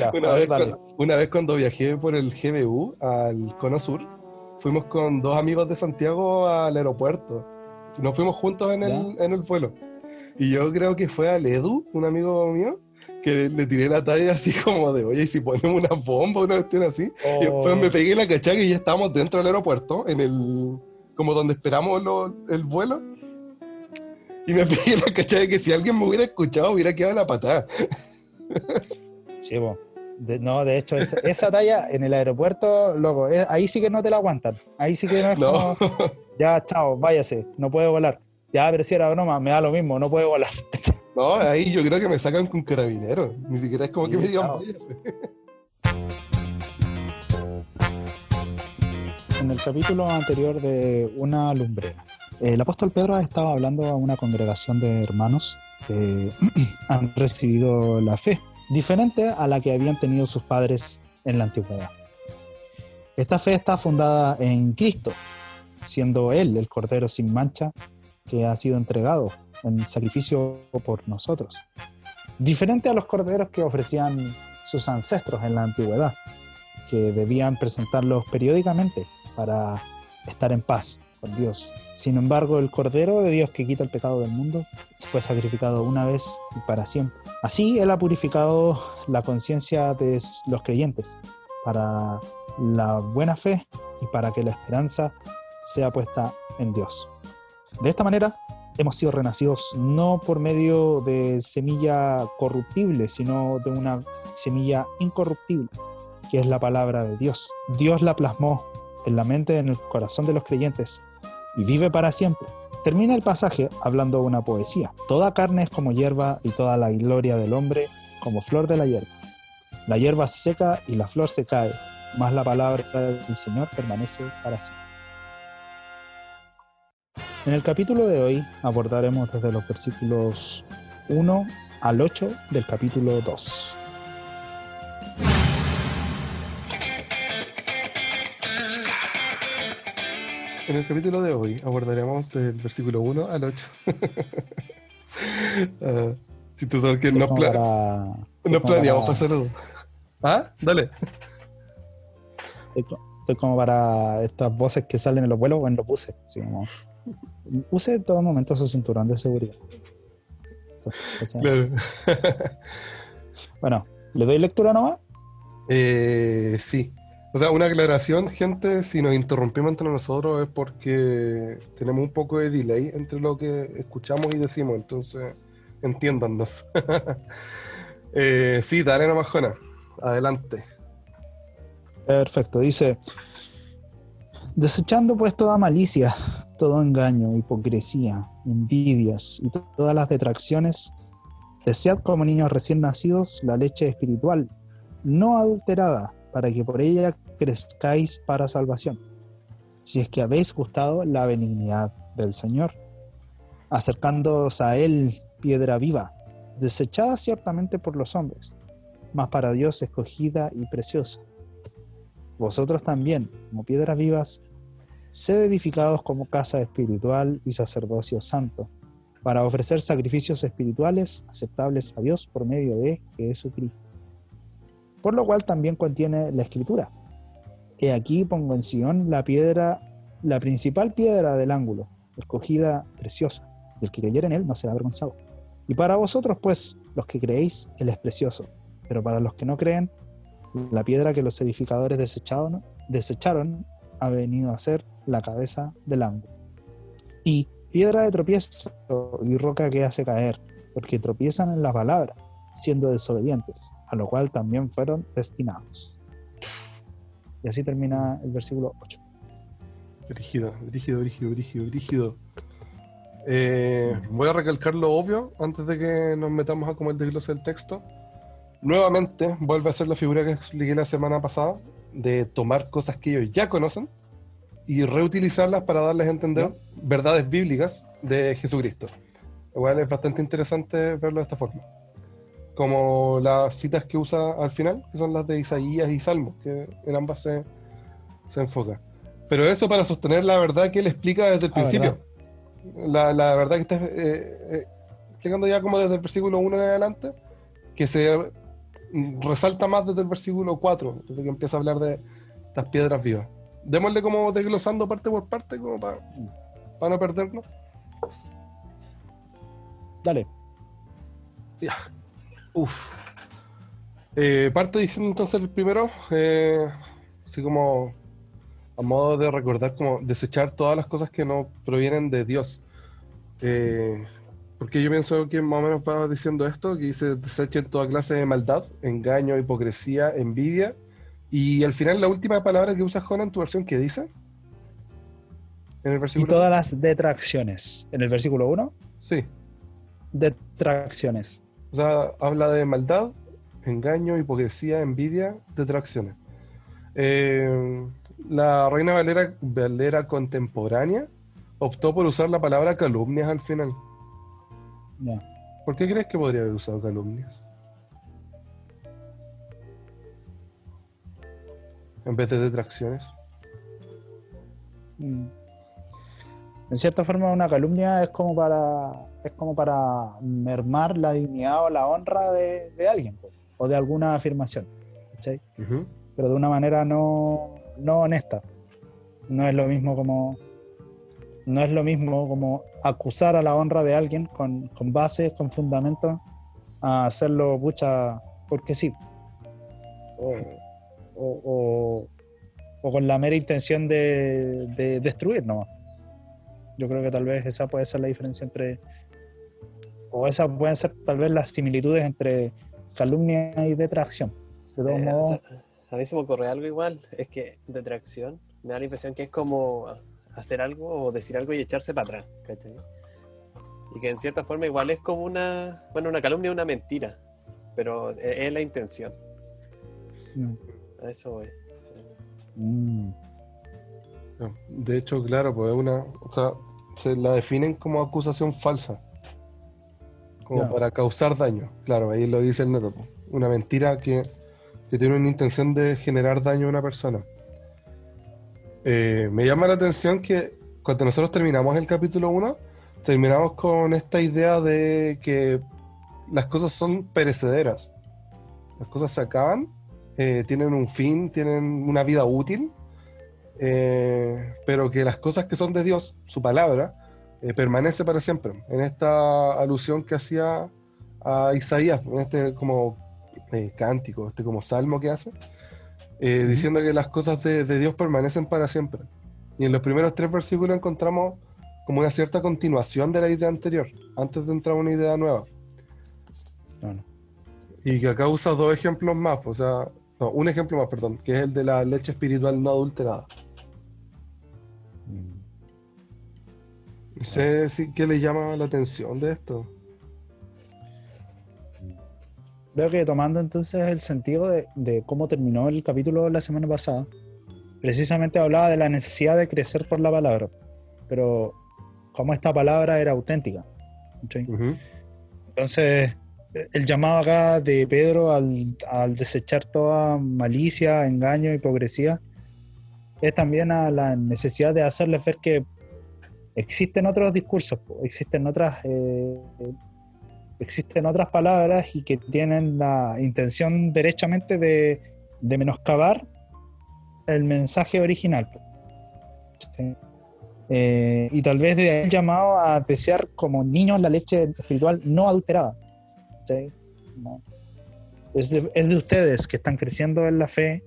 Speaker 1: Ya,
Speaker 2: Una vez, cuando, una vez cuando viajé por el GBU al Cono Sur, fuimos con dos amigos de Santiago al aeropuerto. Nos fuimos juntos en el, en el vuelo. Y yo creo que fue al Edu, un amigo mío, que le tiré la talla así como de, oye, ¿y si ponemos una bomba, una cuestión así? Y después me pegué la cachaca y ya estábamos dentro del aeropuerto, en el, como donde esperamos lo- el vuelo. Y me pegué la cachaca que si alguien me hubiera escuchado hubiera quedado la patada.
Speaker 1: Sí. De- no, de hecho, esa, esa talla en el aeropuerto, loco, eh, ahí sí que no te la aguantan. Ahí sí que no es
Speaker 2: No.
Speaker 1: como, ya, chao, váyase, no puede volar. Ya, pero si era broma, me da lo mismo, no puede volar.
Speaker 2: No, ahí yo creo que me sacan con carabineros. Ni siquiera es como que me digan,
Speaker 1: chao.
Speaker 2: váyase.
Speaker 1: En el capítulo anterior de Una lumbrera, el apóstol Pedro estaba hablando a una congregación de hermanos que han recibido la fe, diferente a la que habían tenido sus padres en la antigüedad. Esta fe está fundada en Cristo, siendo Él el Cordero sin mancha que ha sido entregado en sacrificio por nosotros. Diferente a los corderos que ofrecían sus ancestros en la antigüedad, que debían presentarlos periódicamente para estar en paz con Dios. Sin embargo, el Cordero de Dios que quita el pecado del mundo fue sacrificado una vez y para siempre. Así Él ha purificado la conciencia de los creyentes para la buena fe y para que la esperanza sea puesta en Dios. De esta manera, hemos sido renacidos no por medio de semilla corruptible, sino de una semilla incorruptible, que es la palabra de Dios. Dios la plasmó en la mente, en el corazón de los creyentes y vive para siempre. Termina el pasaje hablando de una poesía. Toda carne es como hierba y toda la gloria del hombre como flor de la hierba. La hierba se seca y la flor se cae, mas la palabra del Señor permanece para siempre. En el capítulo de hoy abordaremos desde los versículos 1 al 8 del capítulo 2.
Speaker 2: En el capítulo de hoy abordaremos del versículo 1 al 8. Ah, si tú sabes que no, pla-
Speaker 1: para-
Speaker 2: no planeamos
Speaker 1: para-
Speaker 2: pasarlo. ¿Ah? Dale.
Speaker 1: Estoy como para estas voces que salen en los vuelos o en los buses. Así como, use en todo momento su cinturón de seguridad. Entonces,
Speaker 2: Claro.
Speaker 1: Bueno, ¿le doy lectura nomás?
Speaker 2: Eh, sí. Sea, una aclaración, gente, si nos interrumpimos entre nosotros es porque tenemos un poco de delay entre lo que escuchamos y decimos, entonces entiéndannos. eh, sí, dale nomás, Jona. Adelante.
Speaker 1: Perfecto, dice, desechando pues toda malicia, todo engaño, hipocresía, envidias y to- todas las detracciones, desead como niños recién nacidos la leche espiritual, no adulterada, para que por ella crezcáis para salvación, si es que habéis gustado la benignidad del Señor, acercándoos a Él, piedra viva, desechada ciertamente por los hombres, mas para Dios escogida y preciosa. Vosotros también, como piedras vivas, sed edificados como casa espiritual y sacerdocio santo, para ofrecer sacrificios espirituales aceptables a Dios por medio de Jesucristo. Por lo cual también contiene la escritura. He aquí pongo en Sion la piedra, la principal piedra del ángulo, escogida preciosa, el que creyere en él no será avergonzado. Y para vosotros, pues, los que creéis, él es precioso, pero para los que no creen, la piedra que los edificadores desecharon, desecharon ha venido a ser la cabeza del ángulo. Y piedra de tropiezo y roca que hace caer, porque tropiezan en la palabra, siendo desobedientes, a lo cual también fueron destinados. Y así termina el versículo 8.
Speaker 2: Brígido, brígido, brígido, brígido, brígido. Eh, voy a recalcar lo obvio antes de que nos metamos a como el desglose del texto. Nuevamente vuelve a ser la figura que expliqué la semana pasada de tomar cosas que ellos ya conocen y reutilizarlas para darles a entender verdades bíblicas de Jesucristo. Igual es bastante interesante verlo de esta forma. Como las citas que usa al final, que son las de Isaías y Salmos, que en ambas se, se enfoca. Pero eso para sostener la verdad que él explica desde el
Speaker 1: Ah,
Speaker 2: principio. La, la verdad que está eh, eh, explicando ya como desde el versículo 1 en adelante, que se resalta más desde el versículo 4, desde que empieza a hablar de estas piedras vivas. Démosle como desglosando parte por parte, como para, para no perderlo.
Speaker 1: Dale.
Speaker 2: Uf. Eh, parte diciendo entonces el primero, eh, así como a modo de recordar, como desechar todas las cosas que no provienen de Dios. Eh, porque yo pienso que más o menos va diciendo esto, que dice desechen toda clase de maldad, engaño, hipocresía, envidia. Y al final la última palabra que usa Jona en tu versión, ¿qué dice? En el
Speaker 1: Y
Speaker 2: versículo.
Speaker 1: todas las detracciones. En el versículo 1,
Speaker 2: Sí.
Speaker 1: detracciones.
Speaker 2: O sea, habla de maldad, engaño, hipocresía, envidia, detracciones. Eh, la reina Valera, Valera contemporánea optó por usar la palabra calumnias al final. ¿Por qué crees que podría haber usado calumnias? En vez de detracciones.
Speaker 1: Mm. En cierta forma, una calumnia es como para es como para mermar la dignidad o la honra de, de alguien po, o de alguna afirmación.
Speaker 2: Ujú.
Speaker 1: pero de una manera no, no honesta. No es lo mismo como no es lo mismo como acusar a la honra de alguien con, con bases, con fundamentos, a hacerlo pucha porque sí. O, o- o- o con la mera intención de, de destruir nomás. Yo creo que tal vez esa puede ser la diferencia entre, o esas pueden ser tal vez las similitudes entre calumnia y detracción. De todos
Speaker 3: Eh, o
Speaker 1: modos,
Speaker 3: sea, a mí se me ocurre algo igual, es que detracción me da la impresión que es como hacer algo o decir algo y echarse para atrás, ¿cachai? Y que en cierta forma igual es como una, bueno, una calumnia, una mentira, pero es, es la intención,
Speaker 1: mm,
Speaker 3: a eso voy.
Speaker 1: mm,
Speaker 2: De hecho, claro, pues es una. O sea, se la definen como acusación falsa. Como
Speaker 1: Claro.
Speaker 2: para causar daño. Claro, ahí lo dice el neto. Una mentira que, que tiene una intención de generar daño a una persona. Eh, me llama la atención que cuando nosotros terminamos el capítulo 1, terminamos con esta idea de que las cosas son perecederas. Las cosas se acaban, eh, tienen un fin, tienen una vida útil, eh, pero que las cosas que son de Dios, su palabra, eh, permanece para siempre. En esta alusión que hacía a Isaías, en este como eh, cántico, este como salmo que hace, eh, diciendo que las cosas de, de Dios permanecen para siempre. Y en los primeros tres versículos encontramos como una cierta continuación de la idea anterior, antes de entrar a una idea nueva.
Speaker 1: bueno.
Speaker 2: Y que acá usa dos ejemplos más, o sea, no, un ejemplo más, perdón, que es el de la leche espiritual no adulterada. No sé si qué le llama la atención de esto.
Speaker 1: Creo que tomando entonces el sentido de, de cómo terminó el capítulo la semana pasada, precisamente hablaba de la necesidad de crecer por la palabra, pero cómo esta palabra era auténtica. Entonces, el llamado acá de Pedro al, al desechar toda malicia, engaño, hipocresía, es también a la necesidad de hacerles ver que existen otros discursos, existen otras, eh, existen otras palabras y que tienen la intención derechamente de, de menoscabar el mensaje original. Eh, y tal vez de ahí llamado a desear como niños la leche espiritual no adulterada. ¿sí? No. Es, de, es de ustedes que están creciendo en la fe,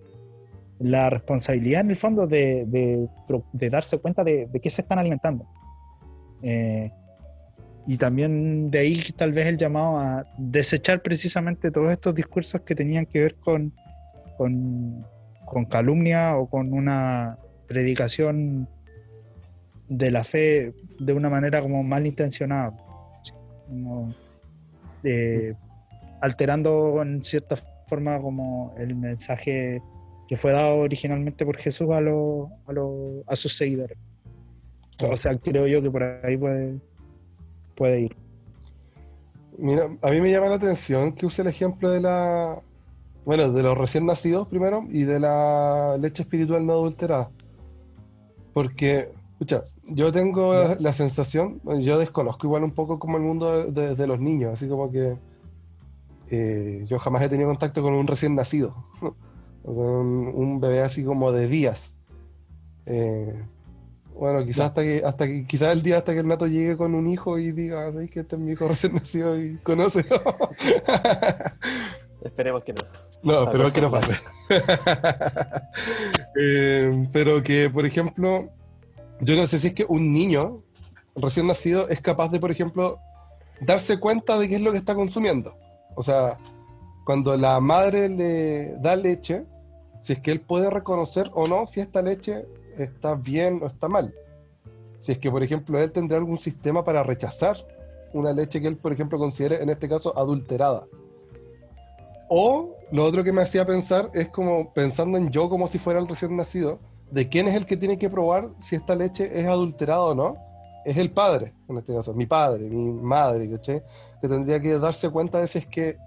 Speaker 1: la responsabilidad en el fondo de, de, de darse cuenta de, de qué se están alimentando. Eh, y también de ahí tal vez el llamado a desechar precisamente todos estos discursos que tenían que ver con, con, con calumnia o con una predicación de la fe de una manera como malintencionada, como, eh, alterando en cierta forma como el mensaje que fue dado originalmente por Jesús a, los a, los a sus seguidores. O sea, creo yo que por ahí puede, puede ir.
Speaker 2: Mira, a mí me llama la atención que use el ejemplo de la, bueno, de los recién nacidos primero y de la leche espiritual no adulterada. Porque, escucha, yo tengo la sensación, yo desconozco igual un poco como el mundo de, los niños, así como que eh, yo jamás he tenido contacto con un recién nacido, un bebé así como de días. Eh, bueno, quizás hasta que, hasta que, quizás el día hasta que el nato llegue con un hijo y diga, ¿sabes que este es mi hijo recién nacido y conoce?
Speaker 3: Esperemos que no.
Speaker 2: No, esperemos que no pase. Eh, pero que, por ejemplo, yo no sé si es que un niño recién nacido es capaz de, por ejemplo, darse cuenta de qué es lo que está consumiendo. O sea, cuando la madre le da leche, si es que él puede reconocer o no si esta leche está bien o está mal. Si es que, por ejemplo, él tendrá algún sistema para rechazar una leche que él, por ejemplo, considere, en este caso, adulterada. O lo otro que me hacía pensar es como pensando en yo como si fuera el recién nacido, de quién es el que tiene que probar si esta leche es adulterada o no. Es el padre, en este caso, mi padre, mi madre. Que tendría que darse cuenta de si es que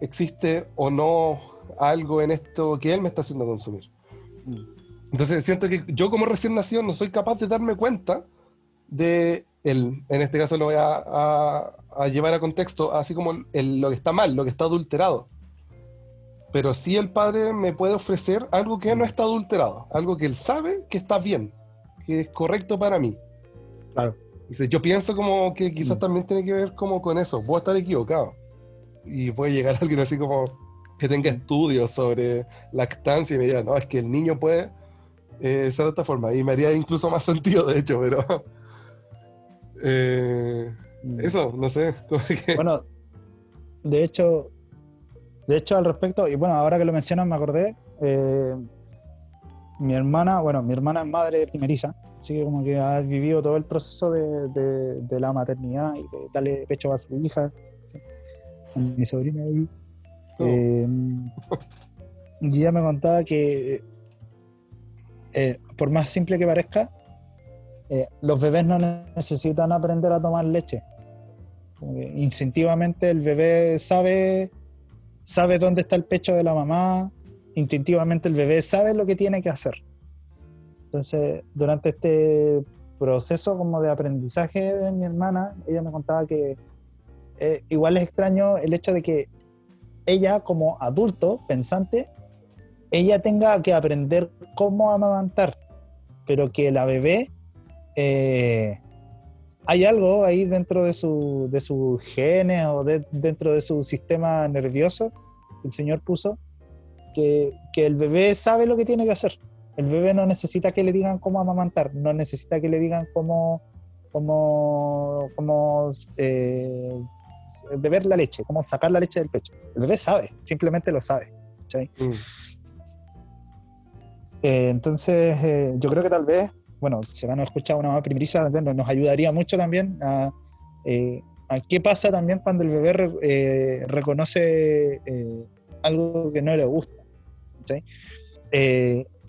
Speaker 2: existe o no algo en esto que él me está haciendo consumir. Mm. Entonces siento que yo como recién nacido no soy capaz de darme cuenta de el, en este caso lo voy a, llevar a contexto, así como lo que está mal, lo que está adulterado. Pero sí el padre me puede ofrecer algo que no está adulterado, algo que él sabe que está bien, que es correcto para mí.
Speaker 1: Claro.
Speaker 2: yo pienso como que quizás mm. también tiene que ver como con eso. Voy a estar equivocado. Y puede llegar alguien así como que tenga estudios sobre lactancia y me diga, no, es que el niño puede eh, de esta forma. Y me haría incluso más sentido, de hecho, pero. Eh, mm. eso, no sé.
Speaker 1: Bueno, de hecho, de hecho, al respecto, y bueno, ahora que lo mencionas, me acordé. Eh, mi hermana, bueno, mi hermana es madre primeriza, así que como que ha vivido todo el proceso de, de, la maternidad y de darle pecho a su hija, mi sobrina. Oh. Eh, y ella me contaba que eh, por más simple que parezca, eh, los bebés no necesitan aprender a tomar leche. instintivamente el bebé sabe, sabe dónde está el pecho de la mamá, instintivamente el bebé sabe lo que tiene que hacer. Entonces, durante este proceso como de aprendizaje de mi hermana, ella me contaba que eh, igual es extraño el hecho de que ella como adulto, pensante, ella tenga que aprender cómo amamantar, pero que la bebé, eh, hay algo ahí dentro de su, de sus genes o dentro de su sistema nervioso el Señor puso, que, que, el bebé sabe lo que tiene que hacer. El bebé no necesita que le digan cómo amamantar, no necesita que le digan cómo, cómo, cómo eh, beber la leche, cómo sacar la leche del pecho. El bebé sabe, simplemente lo sabe. Mm. Eh, entonces, eh, yo creo que tal vez, bueno, si van a escuchar una más primeriza, nos ayudaría mucho también eh, a, qué pasa también cuando el bebé reconoce algo que no le gusta.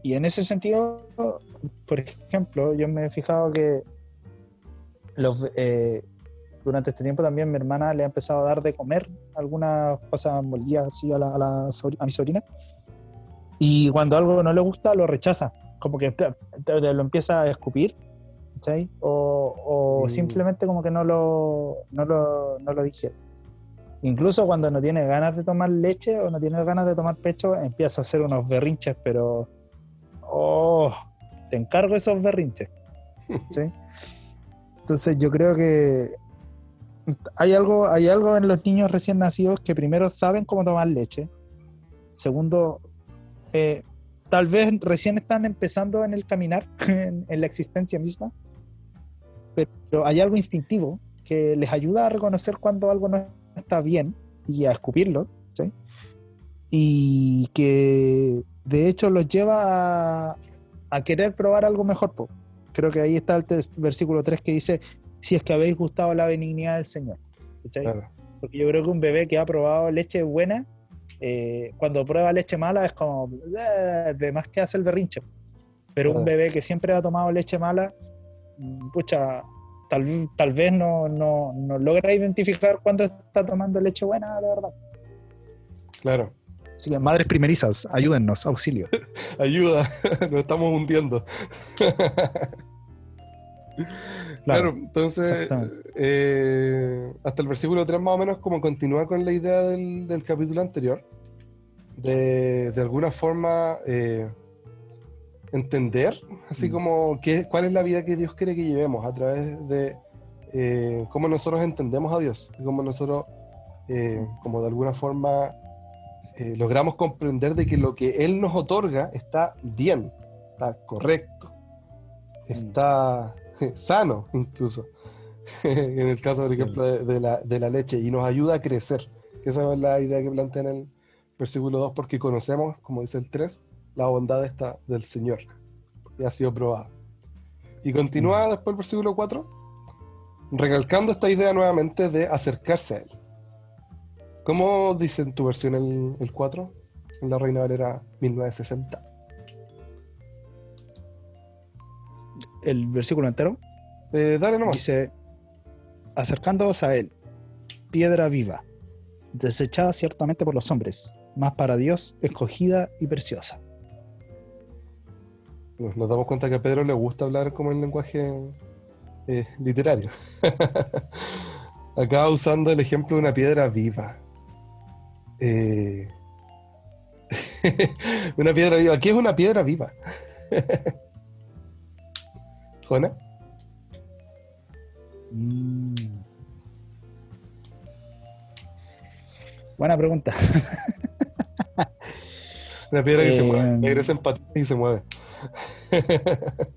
Speaker 1: y en ese sentido, por ejemplo, yo me he fijado que los, durante este tiempo también mi hermana le ha empezado a dar de comer algunas cosas molidas así a, la, a, a mi sobrina y cuando algo no le gusta, lo rechaza. Como que lo empieza a escupir, ¿cachai? O, mm. simplemente como que no lo, no lo, no lo digiere. Incluso cuando no tiene ganas de tomar leche o no tiene ganas de tomar pecho, empieza a hacer unos berrinches, pero. ¡Oh! Te encargo esos berrinches. ¿sí? Entonces yo creo que hay algo, hay algo en los niños recién nacidos que primero saben cómo tomar leche, segundo eh, tal vez recién están empezando en el caminar, en, la existencia misma, pero hay algo instintivo que les ayuda a reconocer cuando algo no está bien y a escupirlo, ¿sí? y que de hecho los lleva a, querer probar algo mejor. Creo que ahí está el versículo 3 que dice, si es que habéis gustado la benignidad del Señor.
Speaker 2: Claro.
Speaker 1: Porque yo creo que un bebé que ha probado leche buena, eh, cuando prueba leche mala es como, de más que hace el berrinche. Pero un
Speaker 2: Claro.
Speaker 1: bebé que siempre ha tomado leche mala, mm, pucha, tal, tal vez no, no, no logra identificar cuando está tomando leche buena de verdad.
Speaker 2: Claro.
Speaker 1: Así que madres primerizas, ayúdennos, auxilio.
Speaker 2: Ayuda, nos estamos hundiendo. Claro, entonces, eh, hasta el versículo 3 más o menos como continúa con la idea del, del capítulo anterior, de, de alguna forma eh, entender, así
Speaker 1: Mm.
Speaker 2: como qué, cuál es la vida que Dios quiere que llevemos a través de eh, cómo nosotros entendemos a Dios, cómo nosotros, eh, como de alguna forma, logramos comprender de que lo que Él nos otorga está bien, está correcto, está sano incluso, en el caso, por ejemplo, de, de la, de la leche, y nos ayuda a crecer, que esa es la idea que plantea en el versículo 2, porque conocemos, como dice el 3, la bondad esta del Señor, que ha sido probada. Y continúa después el versículo 4, recalcando esta idea nuevamente de acercarse a Él. ¿Cómo dice en tu versión el, el 4? En la Reina Valera 1960.
Speaker 1: El versículo entero
Speaker 2: Eh, dale nomás.
Speaker 1: dice, acercándoos a él, piedra viva, desechada ciertamente por los hombres, mas para Dios escogida y preciosa.
Speaker 2: Nos, nos damos cuenta que a Pedro le gusta hablar como en lenguaje eh, literario. Acá usando el ejemplo de una piedra viva. Eh, una piedra viva. ¿Qué es una piedra viva?
Speaker 1: Mm. Buena pregunta.
Speaker 2: Una piedra que se
Speaker 1: Eh,
Speaker 2: mueve. Regresa en y se mueve.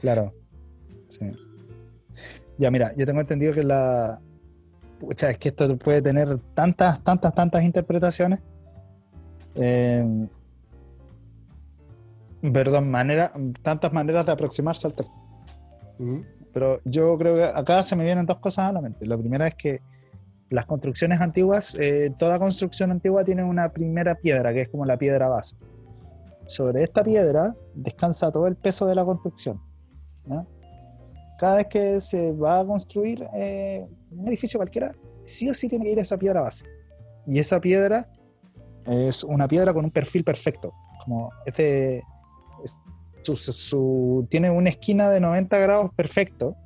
Speaker 1: Claro. Sí. Ya, mira, yo tengo entendido que la. Pucha, es que esto puede tener tantas, tantas, tantas interpretaciones. Eh, perdón, manera, tantas maneras de aproximarse al texto.
Speaker 2: Mm,
Speaker 1: Pero yo creo que acá se me vienen dos cosas a la mente. La primera es que las construcciones antiguas, eh, toda construcción antigua tiene una primera piedra, que es como la piedra base. Sobre esta piedra descansa todo el peso de la construcción. ¿no? Cada vez que se va a construir eh, un edificio cualquiera, sí o sí tiene que ir esa piedra base. Y esa piedra es una piedra con un perfil perfecto. Como es de- su- su- tiene una esquina de 90 grados perfecto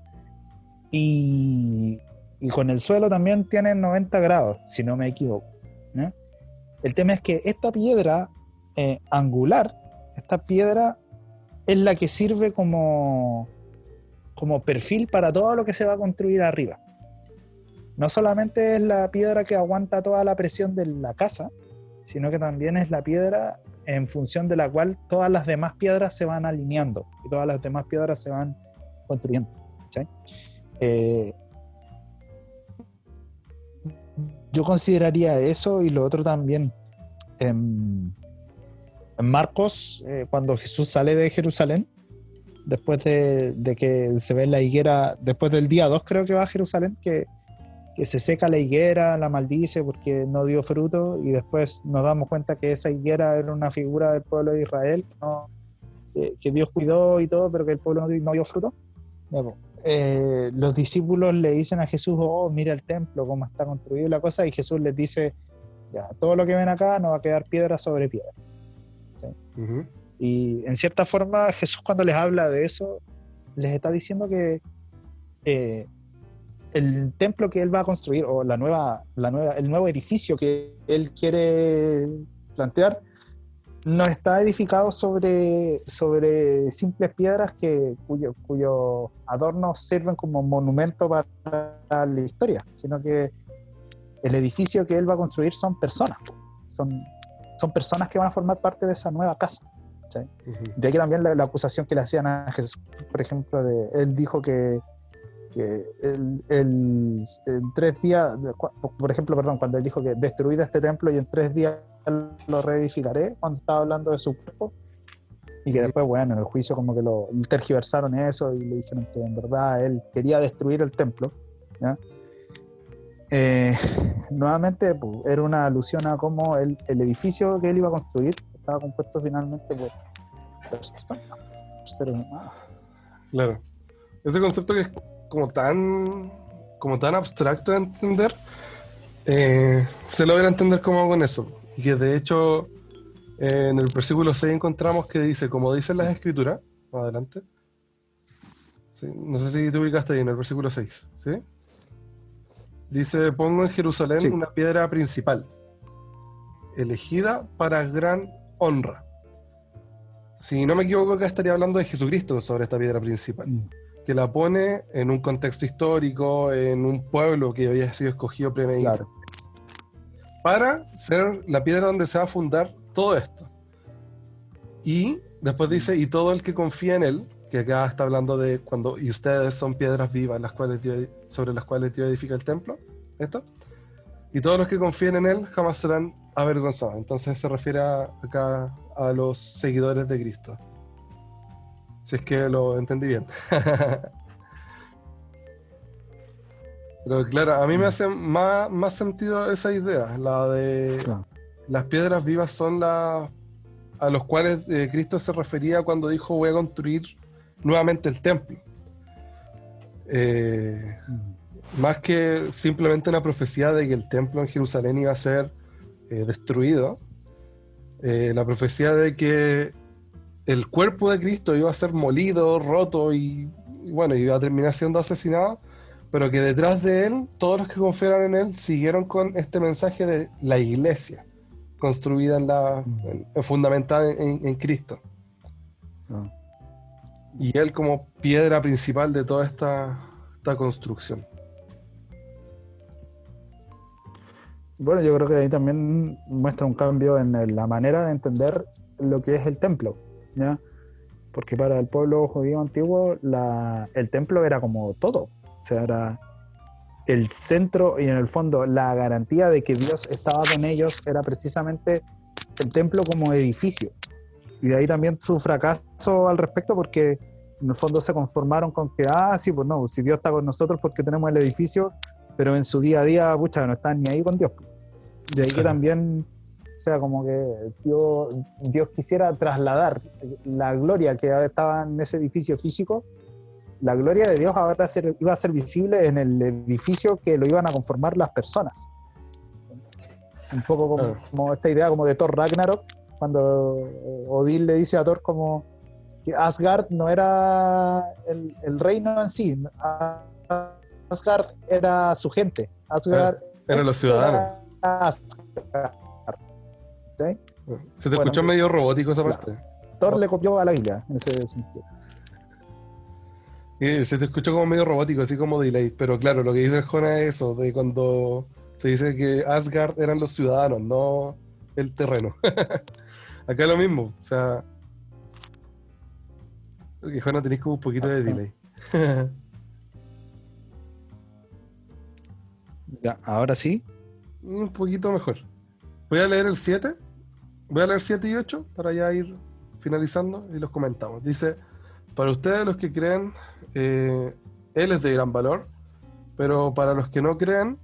Speaker 1: y, y con el suelo también tiene 90 grados, si no me equivoco. El tema es que esta piedra eh, angular, esta piedra es la que sirve como, como perfil para todo lo que se va a construir arriba. No solamente es la piedra que aguanta toda la presión de la casa, sino que también es la piedra en función de la cual todas las demás piedras se van alineando y todas las demás piedras se van construyendo. Eh, yo consideraría eso y lo otro también. En, en Marcos, eh, cuando Jesús sale de Jerusalén, después de, de que se ve la higuera, después del día 2 creo que va a Jerusalén, que, que se seca la higuera, la maldice porque no dio fruto y después nos damos cuenta que esa higuera era una figura del pueblo de Israel, ¿no? que, que Dios cuidó y todo, pero que el pueblo no dio, fruto. Pues, eh, los discípulos le dicen a Jesús, oh, mira el templo, cómo está construido la cosa, y Jesús les dice, ya, todo lo que ven acá no va a quedar piedra sobre piedra.
Speaker 2: ujú.
Speaker 1: Y en cierta forma Jesús cuando les habla de eso, les está diciendo que eh, el templo que él va a construir, o la nueva, la nueva, el nuevo edificio que él quiere plantear, no está edificado sobre, sobre simples piedras que, cuyo, cuyo adornos sirven como monumento para la historia, sino que el edificio que él va a construir son personas, son, son personas que van a formar parte de esa nueva casa.
Speaker 2: Ujú.
Speaker 1: De aquí también la, la acusación que le hacían a Jesús, por ejemplo, de, él dijo que, que el, el- en tres días, por ejemplo, perdón, cuando él dijo que destruid este templo y en tres días lo reedificaré, cuando estaba hablando de su cuerpo, y que después, bueno, en el juicio como que lo tergiversaron eso y le dijeron que en verdad él quería destruir el templo. ¿ya? Eh, nuevamente, pues, era una alusión a cómo el, el edificio que él iba a construir estaba compuesto finalmente por personas, seres humanos.
Speaker 2: Claro. Ese concepto que como tan, como tan abstracto de entender, eh, se logra entender como con eso. Y que de hecho eh, en el versículo 6 encontramos que dice, como dicen las escrituras, más adelante. Sí, no sé si te ubicaste ahí en el versículo 6, ¿sí? Dice, pongo en Jerusalén
Speaker 1: Sí.
Speaker 2: una piedra principal, elegida para gran honra. Si no me equivoco, acá estaría hablando de Jesucristo sobre esta piedra principal
Speaker 1: Mm.
Speaker 2: Que la pone en un contexto histórico, en un pueblo que había sido escogido premeditado,
Speaker 1: Claro.
Speaker 2: para ser la piedra donde se va a fundar todo esto. Y después dice, y todo el que confía en él, que acá está hablando de cuando, y ustedes son piedras vivas las cuales Dios- sobre las cuales Dios edifica el templo, esto, y todos los que confíen en él jamás serán avergonzados. Entonces se refiere a- acá a los seguidores de Cristo. Si es que lo entendí bien. Pero claro, a mí me hace más, más sentido esa idea, la de
Speaker 1: Claro.
Speaker 2: las piedras vivas son las a los cuales eh, Cristo se refería cuando dijo voy a construir nuevamente el templo. Eh,
Speaker 1: Mm.
Speaker 2: más que simplemente una profecía de que el templo en Jerusalén iba a ser eh, destruido, la profecía de que el cuerpo de Cristo iba a ser molido, roto y, y bueno, iba a terminar siendo asesinado, pero que detrás de él, todos los que confiaron en él siguieron con este mensaje de la iglesia, construida en la, en- en- fundamentada en, en Cristo.
Speaker 1: Ah.
Speaker 2: Y él como piedra principal de toda esta, esta construcción.
Speaker 1: Bueno, yo creo que ahí también muestra un cambio en la manera de entender lo que es el templo, ¿ya? Porque para el pueblo judío antiguo la- el templo era como todo, o sea, era el centro y en el fondo la garantía de que Dios estaba con ellos era precisamente el templo como edificio. Y de ahí también su fracaso al respecto porque en el fondo se conformaron con que, ah, sí, pues no, si Dios está con nosotros porque tenemos el edificio, pero en su día a día, pucha, no están ni ahí con Dios. De ahí que también, o sea, como que Dios, Dios quisiera trasladar la gloria que estaba en ese edificio físico, la gloria de Dios ahora ser- iba a ser visible en el edificio que lo iban a conformar las personas. Un poco como, como esta idea como de Thor Ragnarok, cuando eh, Odín le dice a Thor como que Asgard no era el, el reino en sí, Asgard era su gente. Asgard
Speaker 2: Eran los ciudadanos.
Speaker 1: era Asgard. ¿Sí?
Speaker 2: Se te
Speaker 1: Bueno,
Speaker 2: escuchó medio robótico esa
Speaker 1: claro.
Speaker 2: parte.
Speaker 1: Thor le copió a la Biblia en ese sentido.
Speaker 2: Eh, Se te escuchó como medio robótico, así como delay. Pero claro, lo que dice el Jona es eso, de cuando se dice que Asgard eran los ciudadanos, no el terreno. Acá es lo mismo, o sea... Que Jona tenés como un poquito de delay.
Speaker 1: Ya, ahora sí.
Speaker 2: un poquito mejor. Voy a leer el 7. Voy a leer 7 y 8 para ya ir finalizando y los comentamos. Dice, para ustedes los que creen, eh, Él es de gran valor, pero para los que no creen,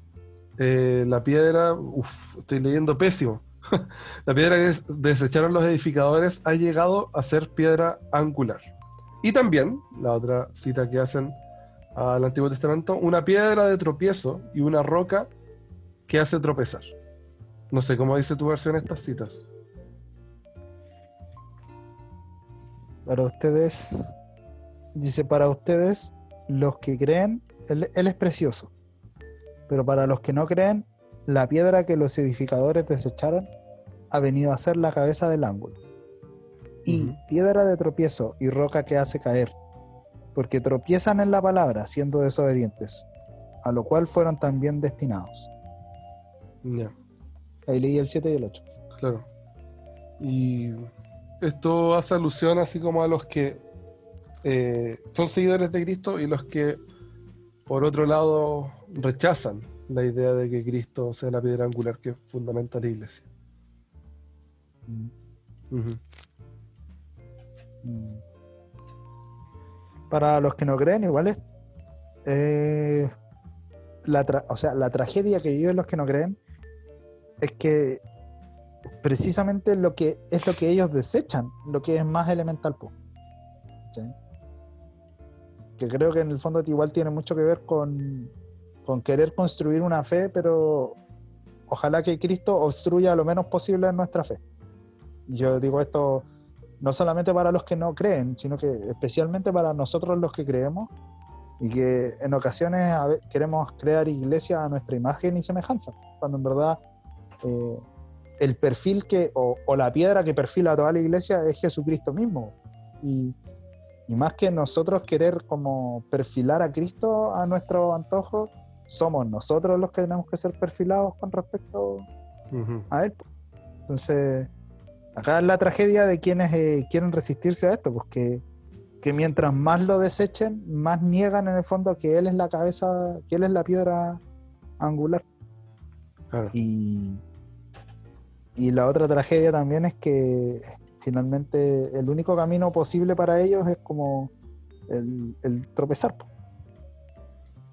Speaker 2: eh, la piedra, uff, estoy leyendo pésimo. la piedra que des- desecharon los edificadores ha llegado a ser piedra angular. Y también, la otra cita que hacen al Antiguo Testamento, una piedra de tropiezo y una roca que hace tropezar. No sé cómo dice tu versión estas citas.
Speaker 1: Para ustedes, dice, para ustedes, los que creen, él, él es precioso. Pero para los que no creen, la piedra que los edificadores desecharon ha venido a ser la cabeza del ángulo. Y piedra de tropiezo y roca que hace caer, porque tropiezan en la palabra siendo desobedientes, a lo cual fueron también destinados.
Speaker 2: Ya,
Speaker 1: Ahí leí el 7 y el 8.
Speaker 2: claro. Y esto hace alusión así como a los que eh, son seguidores de Cristo y los que por otro lado, rechazan la idea de que Cristo sea la piedra angular que fundamenta la iglesia.
Speaker 1: Mm. Mm. Para los que no creen, igual es. eh, la o sea, la tragedia que viven los que no creen es que precisamente lo que es lo que ellos desechan, lo que es más elemental. ¿Sí? Que creo que en el fondo igual tiene mucho que ver con, con querer construir una fe, pero ojalá que Cristo obstruya lo menos posible en nuestra fe. Yo digo esto no solamente para los que no creen, sino que especialmente para nosotros los que creemos y que en ocasiones queremos crear iglesias a nuestra imagen y semejanza, cuando en verdad eh, el perfil que, o, o la piedra que perfila toda la iglesia es Jesucristo mismo. Y, y más que nosotros querer como perfilar a Cristo a nuestro antojo, somos nosotros los que tenemos que ser perfilados con respecto
Speaker 2: Ujú.
Speaker 1: a él. Entonces, acá es la tragedia de quienes eh, quieren resistirse a esto, porque que mientras más lo desechen, más niegan en el fondo que él es la cabeza, que él es la piedra angular.
Speaker 2: Claro.
Speaker 1: Y, y la otra tragedia también es que finalmente el único camino posible para ellos es como el, el tropezar.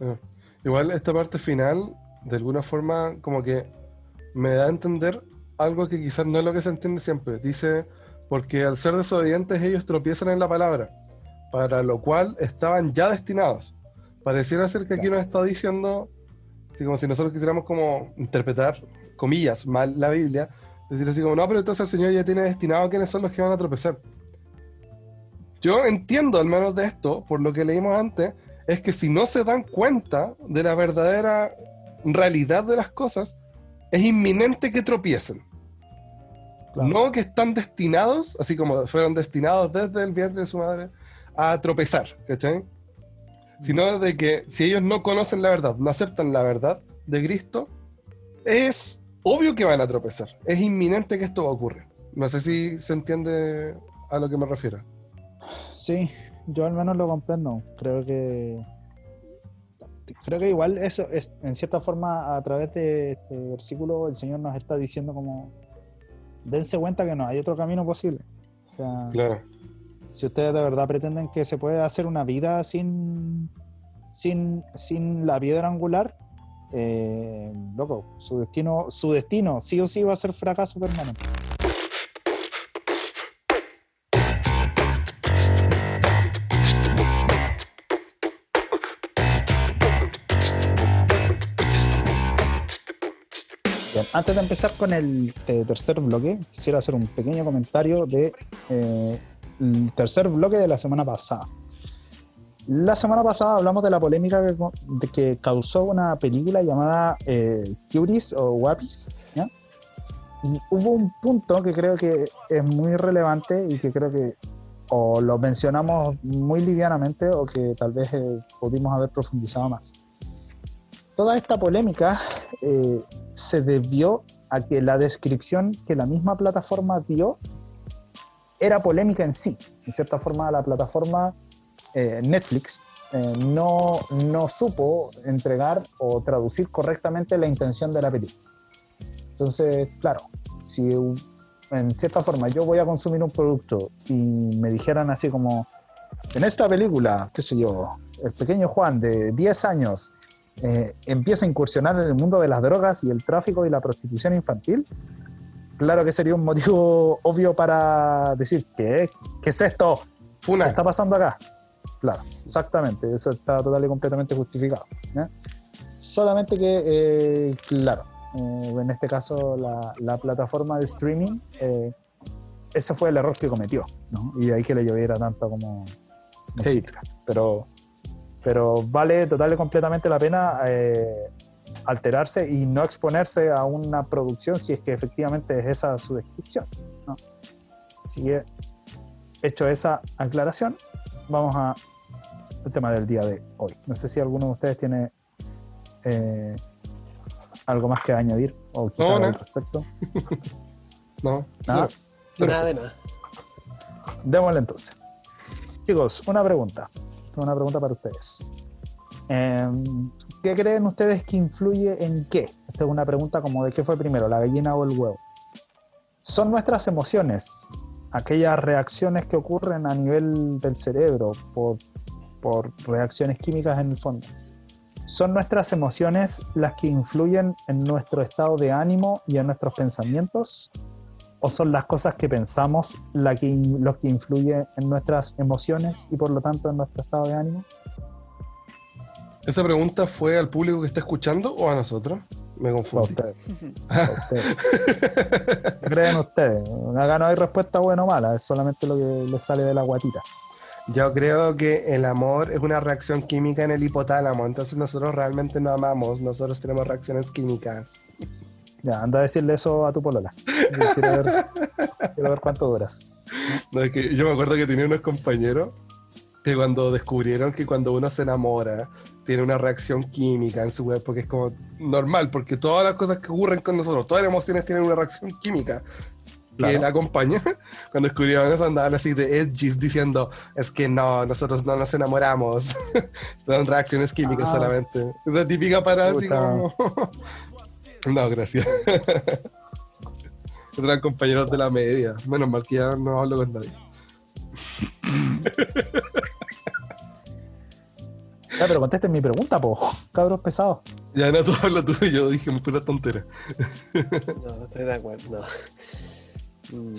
Speaker 2: Ah. Igual esta parte final, de alguna forma, como que me da a entender algo que quizás no es lo que se entiende siempre. Dice, porque al ser desobedientes ellos tropiezan en la palabra, para lo cual estaban ya destinados. Pareciera ser que aquí
Speaker 1: Claro.
Speaker 2: nos está diciendo, así como si nosotros quisiéramos como interpretar, comillas, mal la Biblia, decir así como, no, pero entonces el Señor ya tiene destinado a quiénes son los que van a tropezar. Yo entiendo al menos de esto, por lo que leímos antes, es que si no se dan cuenta de la verdadera realidad de las cosas, es inminente que tropiecen.
Speaker 1: Claro.
Speaker 2: No que están destinados, así como fueron destinados desde el vientre de su madre, a tropezar, ¿cachai? Sino de que si ellos no conocen la verdad, no aceptan la verdad de Cristo, es obvio que van a tropezar. Es inminente que esto va a ocurrir. No sé si se entiende a lo que me refiero.
Speaker 1: Sí, yo al menos lo comprendo. Creo que creo que igual eso es en cierta forma a través de este versículo el Señor nos está diciendo como dense cuenta que no hay otro camino posible. O sea,
Speaker 2: Claro.
Speaker 1: si ustedes de verdad pretenden que se puede hacer una vida sin sin, sin la piedra angular, eh, loco, su destino, su destino sí o sí va a ser fracaso permanente. Antes de empezar con el eh, tercer bloque, quisiera hacer un pequeño comentario de eh, tercer bloque de la semana pasada. La semana pasada hablamos de la polémica que, de que causó una película llamada eh, Cuties o Guapis, ¿ya? Y hubo un punto que creo que es muy relevante y que creo que o lo mencionamos muy livianamente o que tal vez eh, pudimos haber profundizado más. Toda esta polémica eh, se debió a que la descripción que la misma plataforma dio era polémica en sí. En cierta forma, la plataforma eh, Netflix eh, no, no supo entregar o traducir correctamente la intención de la película. Entonces, claro, si en cierta forma yo voy a consumir un producto y me dijeran así como, en esta película, qué sé yo, el pequeño Juan de 10 años eh, empieza a incursionar en el mundo de las drogas y el tráfico y la prostitución infantil, claro que sería un motivo obvio para decir, ¿qué, ¿Qué es esto?
Speaker 2: Funa.
Speaker 1: ¿Qué está pasando acá? Claro, exactamente, eso está total y completamente justificado. ¿ya? Solamente que, eh, claro, eh, en este caso la, la plataforma de streaming, eh, ese fue el error que cometió, ¿no? Y de ahí que le lloviera tanto como, crítica. Pero, pero vale total y completamente la pena eh, alterarse y no exponerse a una producción si es que efectivamente es esa su descripción. ¿no? Así que, hecho esa aclaración, vamos a el tema del día de hoy. No sé si alguno de ustedes tiene eh, algo más que añadir o quitar
Speaker 2: No, no.
Speaker 1: al respecto.
Speaker 2: No.
Speaker 1: Nada.
Speaker 3: Nada de nada.
Speaker 1: Démosle entonces. Chicos, una pregunta. Tengo una pregunta para ustedes. Em, ¿Qué creen ustedes que influye en qué? Esta es una pregunta como de qué fue primero, la gallina o el huevo. Son nuestras emociones, aquellas reacciones que ocurren a nivel del cerebro por, por reacciones químicas en el fondo. ¿Son nuestras emociones las que influyen en nuestro estado de ánimo y en nuestros pensamientos? ¿O son las cosas que pensamos la que, los que influyen en nuestras emociones y por lo tanto en nuestro estado de ánimo?
Speaker 2: ¿Esa pregunta fue al público que está escuchando o a nosotros? Me
Speaker 1: A
Speaker 2: confundí.
Speaker 1: ustedes. A ustedes. ¿Qué creen ustedes? Acá no hay respuesta buena o mala, es solamente lo que les sale de la guatita.
Speaker 2: Yo creo que el amor es una reacción química en el hipotálamo, entonces nosotros realmente no amamos, nosotros tenemos reacciones químicas.
Speaker 1: Ya, anda a decirle eso a tu polola. Quiero ver, quiero ver cuánto duras.
Speaker 2: No, es que yo me acuerdo que tenía unos compañeros que cuando descubrieron que cuando uno se enamora tiene una reacción química en su cuerpo que es como normal, porque todas las cosas que ocurren con nosotros, todas las emociones tienen una reacción química que
Speaker 1: Claro.
Speaker 2: la acompaña. Cuando descubrieron eso andaban así de edgys diciendo, es que no, nosotros no nos enamoramos, son reacciones químicas
Speaker 1: Ah.
Speaker 2: solamente. Esa típica para así como... no, gracias. Eran compañeros de la media. Menos mal que ya no hablo con nadie.
Speaker 1: Ya, pero contesten mi pregunta, po. Cabros pesados.
Speaker 2: Ya no, tú hablas tú y yo dije, fue una tontera.
Speaker 3: No, estoy de acuerdo. Mm.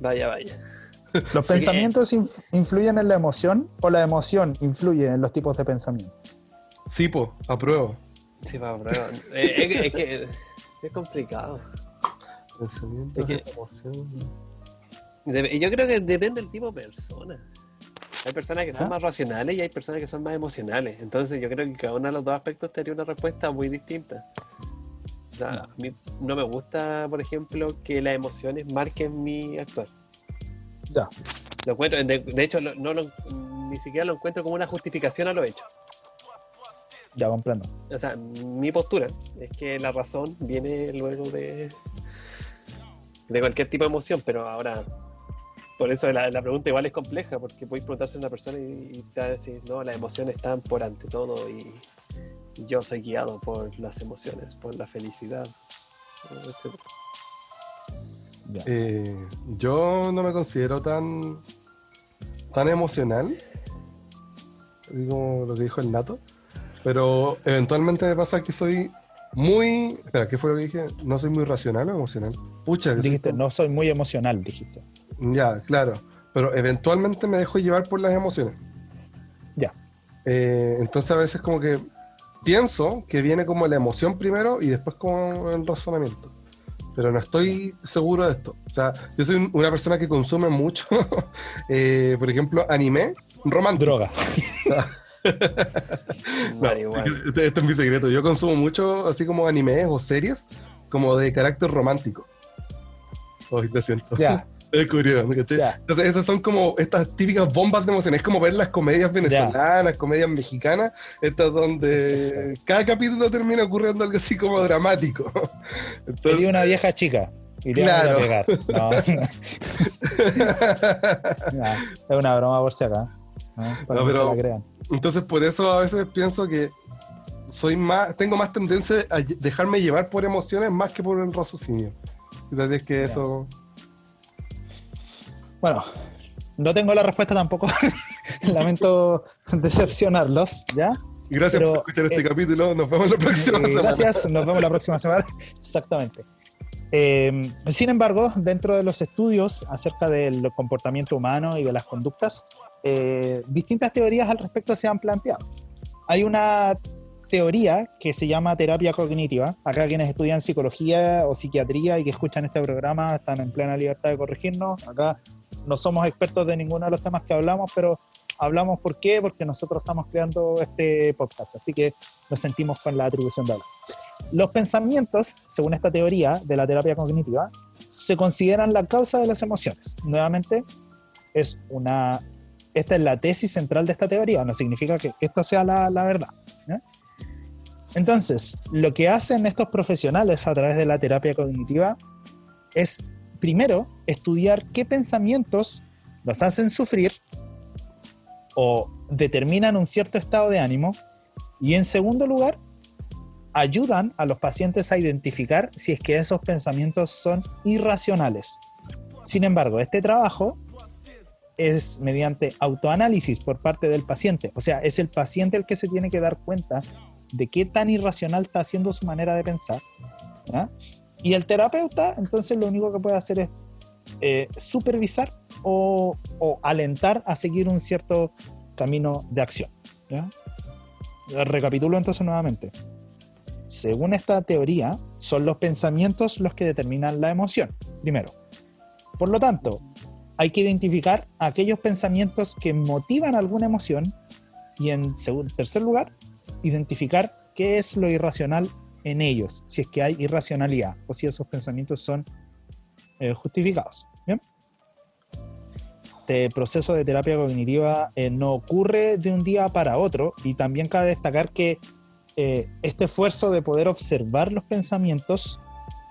Speaker 3: Vaya, vaya.
Speaker 1: ¿Los
Speaker 3: Sí.
Speaker 1: pensamientos in- influyen en la emoción o la emoción influye en los tipos de pensamientos?
Speaker 2: Sí, po, apruebo.
Speaker 3: Sí, va, pero, eh, es, que- es que es complicado.
Speaker 2: Pensamientos,
Speaker 3: Es que- y yo creo que depende del tipo de persona. Hay personas que son
Speaker 1: ¿Ah?
Speaker 3: más racionales y hay personas que son más emocionales. Entonces yo creo que cada uno de los dos aspectos tendría una respuesta muy distinta. O sea, a mí no me gusta, por ejemplo, que las emociones marquen mi actuar.
Speaker 1: Ya.
Speaker 3: Lo encuentro, de, de hecho, lo- no lo- ni siquiera lo encuentro como una justificación a lo hecho.
Speaker 1: Ya comprendo.
Speaker 3: O sea, mi postura es que la razón viene luego de, de cualquier tipo de emoción, pero ahora, por eso la, la pregunta igual es compleja, porque podéis preguntarse a una persona y, y te va a decir, no, las emociones están por ante todo y, y yo soy guiado por las emociones, por la felicidad, etc.
Speaker 2: Eh, yo no me considero tan, tan emocional, así como lo que dijo el Nato, pero eventualmente me pasa que soy muy... Espera, ¿qué fue lo que dije? ¿No soy muy racional o emocional? Pucha, que soy
Speaker 1: Dijiste, no soy muy emocional, dijiste.
Speaker 2: Ya, claro, pero eventualmente me dejo llevar por las emociones.
Speaker 1: Ya.
Speaker 2: Eh, entonces a veces como que pienso que viene como la emoción primero y después como el razonamiento. Pero no estoy seguro de esto. O sea, yo soy un- una persona que consume mucho, eh, por ejemplo, anime romántico.
Speaker 1: Droga.
Speaker 2: No, este, este es mi secreto. Yo consumo mucho así como animes o series como de carácter romántico. Hoy te siento.
Speaker 1: Ya,
Speaker 2: Descubrieron. Entonces, esas son como estas típicas bombas de emociones. Es como ver las comedias venezolanas, comedias mexicanas, estas donde cada capítulo termina ocurriendo algo así como dramático. Entonces,
Speaker 1: Sería una vieja chica.
Speaker 2: Claro.
Speaker 1: a pegar. No. Es una broma por si acá. ¿no? Para
Speaker 2: No,
Speaker 1: que
Speaker 2: pero-
Speaker 1: se la crean.
Speaker 2: entonces, por eso a veces pienso que soy más, tengo más tendencia a dejarme llevar por emociones más que por el raciocinio. Así es que eso.
Speaker 1: Bueno, no tengo la respuesta tampoco. Lamento decepcionarlos, ¿ya?
Speaker 2: Gracias
Speaker 1: Pero,
Speaker 2: por escuchar este
Speaker 1: eh,
Speaker 2: capítulo. Nos vemos la próxima
Speaker 1: Eh,
Speaker 2: semana.
Speaker 1: Gracias, nos vemos la próxima semana. Exactamente. Eh, sin embargo, dentro de los estudios acerca del comportamiento humano y de las conductas, eh, distintas teorías al respecto se han planteado. Hay una teoría que se llama terapia cognitiva. Acá quienes estudian psicología o psiquiatría y que escuchan este programa están en plena libertad de corregirnos. Acá no somos expertos de ninguno de los temas que hablamos, pero hablamos por qué, porque nosotros estamos creando este podcast. Así que nos sentimos con la atribución de hablar. Los pensamientos, según esta teoría de la terapia cognitiva, se consideran la causa de las emociones. Nuevamente, es una, esta es la tesis central de esta teoría, no significa que esta sea la, la verdad. ¿ya? Entonces, lo que hacen estos profesionales a través de la terapia cognitiva es, primero, estudiar qué pensamientos nos hacen sufrir o determinan un cierto estado de ánimo y en segundo lugar, ayudan a los pacientes a identificar si es que esos pensamientos son irracionales. Sin embargo, este trabajo es mediante autoanálisis por parte del paciente. O sea, es el paciente el que se tiene que dar cuenta de qué tan irracional está haciendo su manera de pensar. Y el terapeuta, entonces, lo único que puede hacer es eh, supervisar o, alentar a seguir un cierto camino de acción. Recapitulo entonces nuevamente. Según esta teoría, son los pensamientos los que determinan la emoción, primero. Por lo tanto, hay que identificar aquellos pensamientos que motivan alguna emoción y en tercer lugar, identificar qué es lo irracional en ellos, si es que hay irracionalidad o si esos pensamientos son eh, justificados. Este proceso de terapia cognitiva eh, no ocurre de un día para otro y también cabe destacar que eh, este esfuerzo de poder observar los pensamientos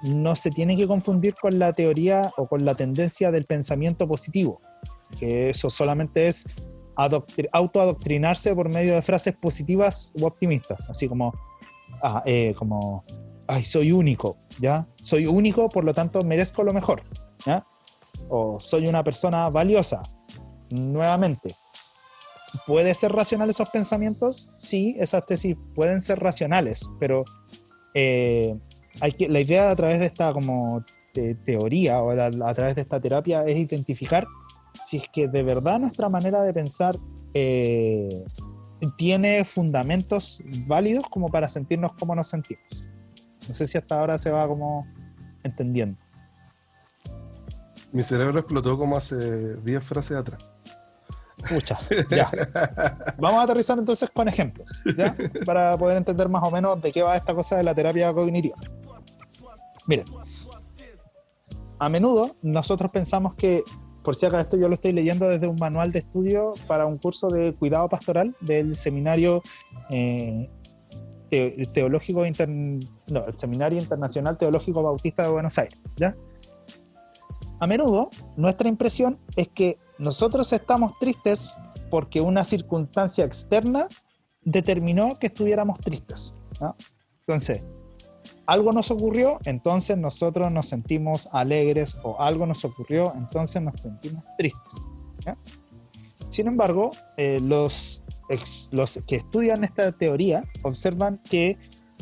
Speaker 1: no se tiene que confundir con la teoría o con la tendencia del pensamiento positivo, que eso solamente es autoadoctrinarse por medio de frases positivas u optimistas, así como, ah, eh, como, ay, soy único, ¿ya? Soy único, por lo tanto merezco lo mejor. O soy una persona valiosa, nuevamente. ¿Puede ser racional esos pensamientos? Sí, esas tesis pueden ser racionales, pero eh, hay que, la idea a través de esta como teoría o a, través de esta terapia es identificar si es que de verdad nuestra manera de pensar eh, tiene fundamentos válidos como para sentirnos como nos sentimos. No sé si hasta ahora se va como entendiendo.
Speaker 2: Mi cerebro explotó como hace 10 frases atrás.
Speaker 1: Pucha, ya. Vamos a aterrizar entonces con ejemplos, ¿ya? Para poder entender más o menos de qué va esta cosa de la terapia cognitiva. Miren, a menudo nosotros pensamos que, por si acaso esto yo lo estoy leyendo desde un manual de estudio para un curso de cuidado pastoral del seminario eh, teológico no, el seminario internacional teológico bautista de Buenos Aires, ¿ya? A menudo nuestra impresión es que nosotros estamos tristes porque una circunstancia externa determinó que estuviéramos tristes. Entonces, algo nos ocurrió, entonces nosotros nos sentimos alegres o algo nos ocurrió, entonces nos sentimos tristes. Sin embargo, eh, los, que estudian esta teoría observan que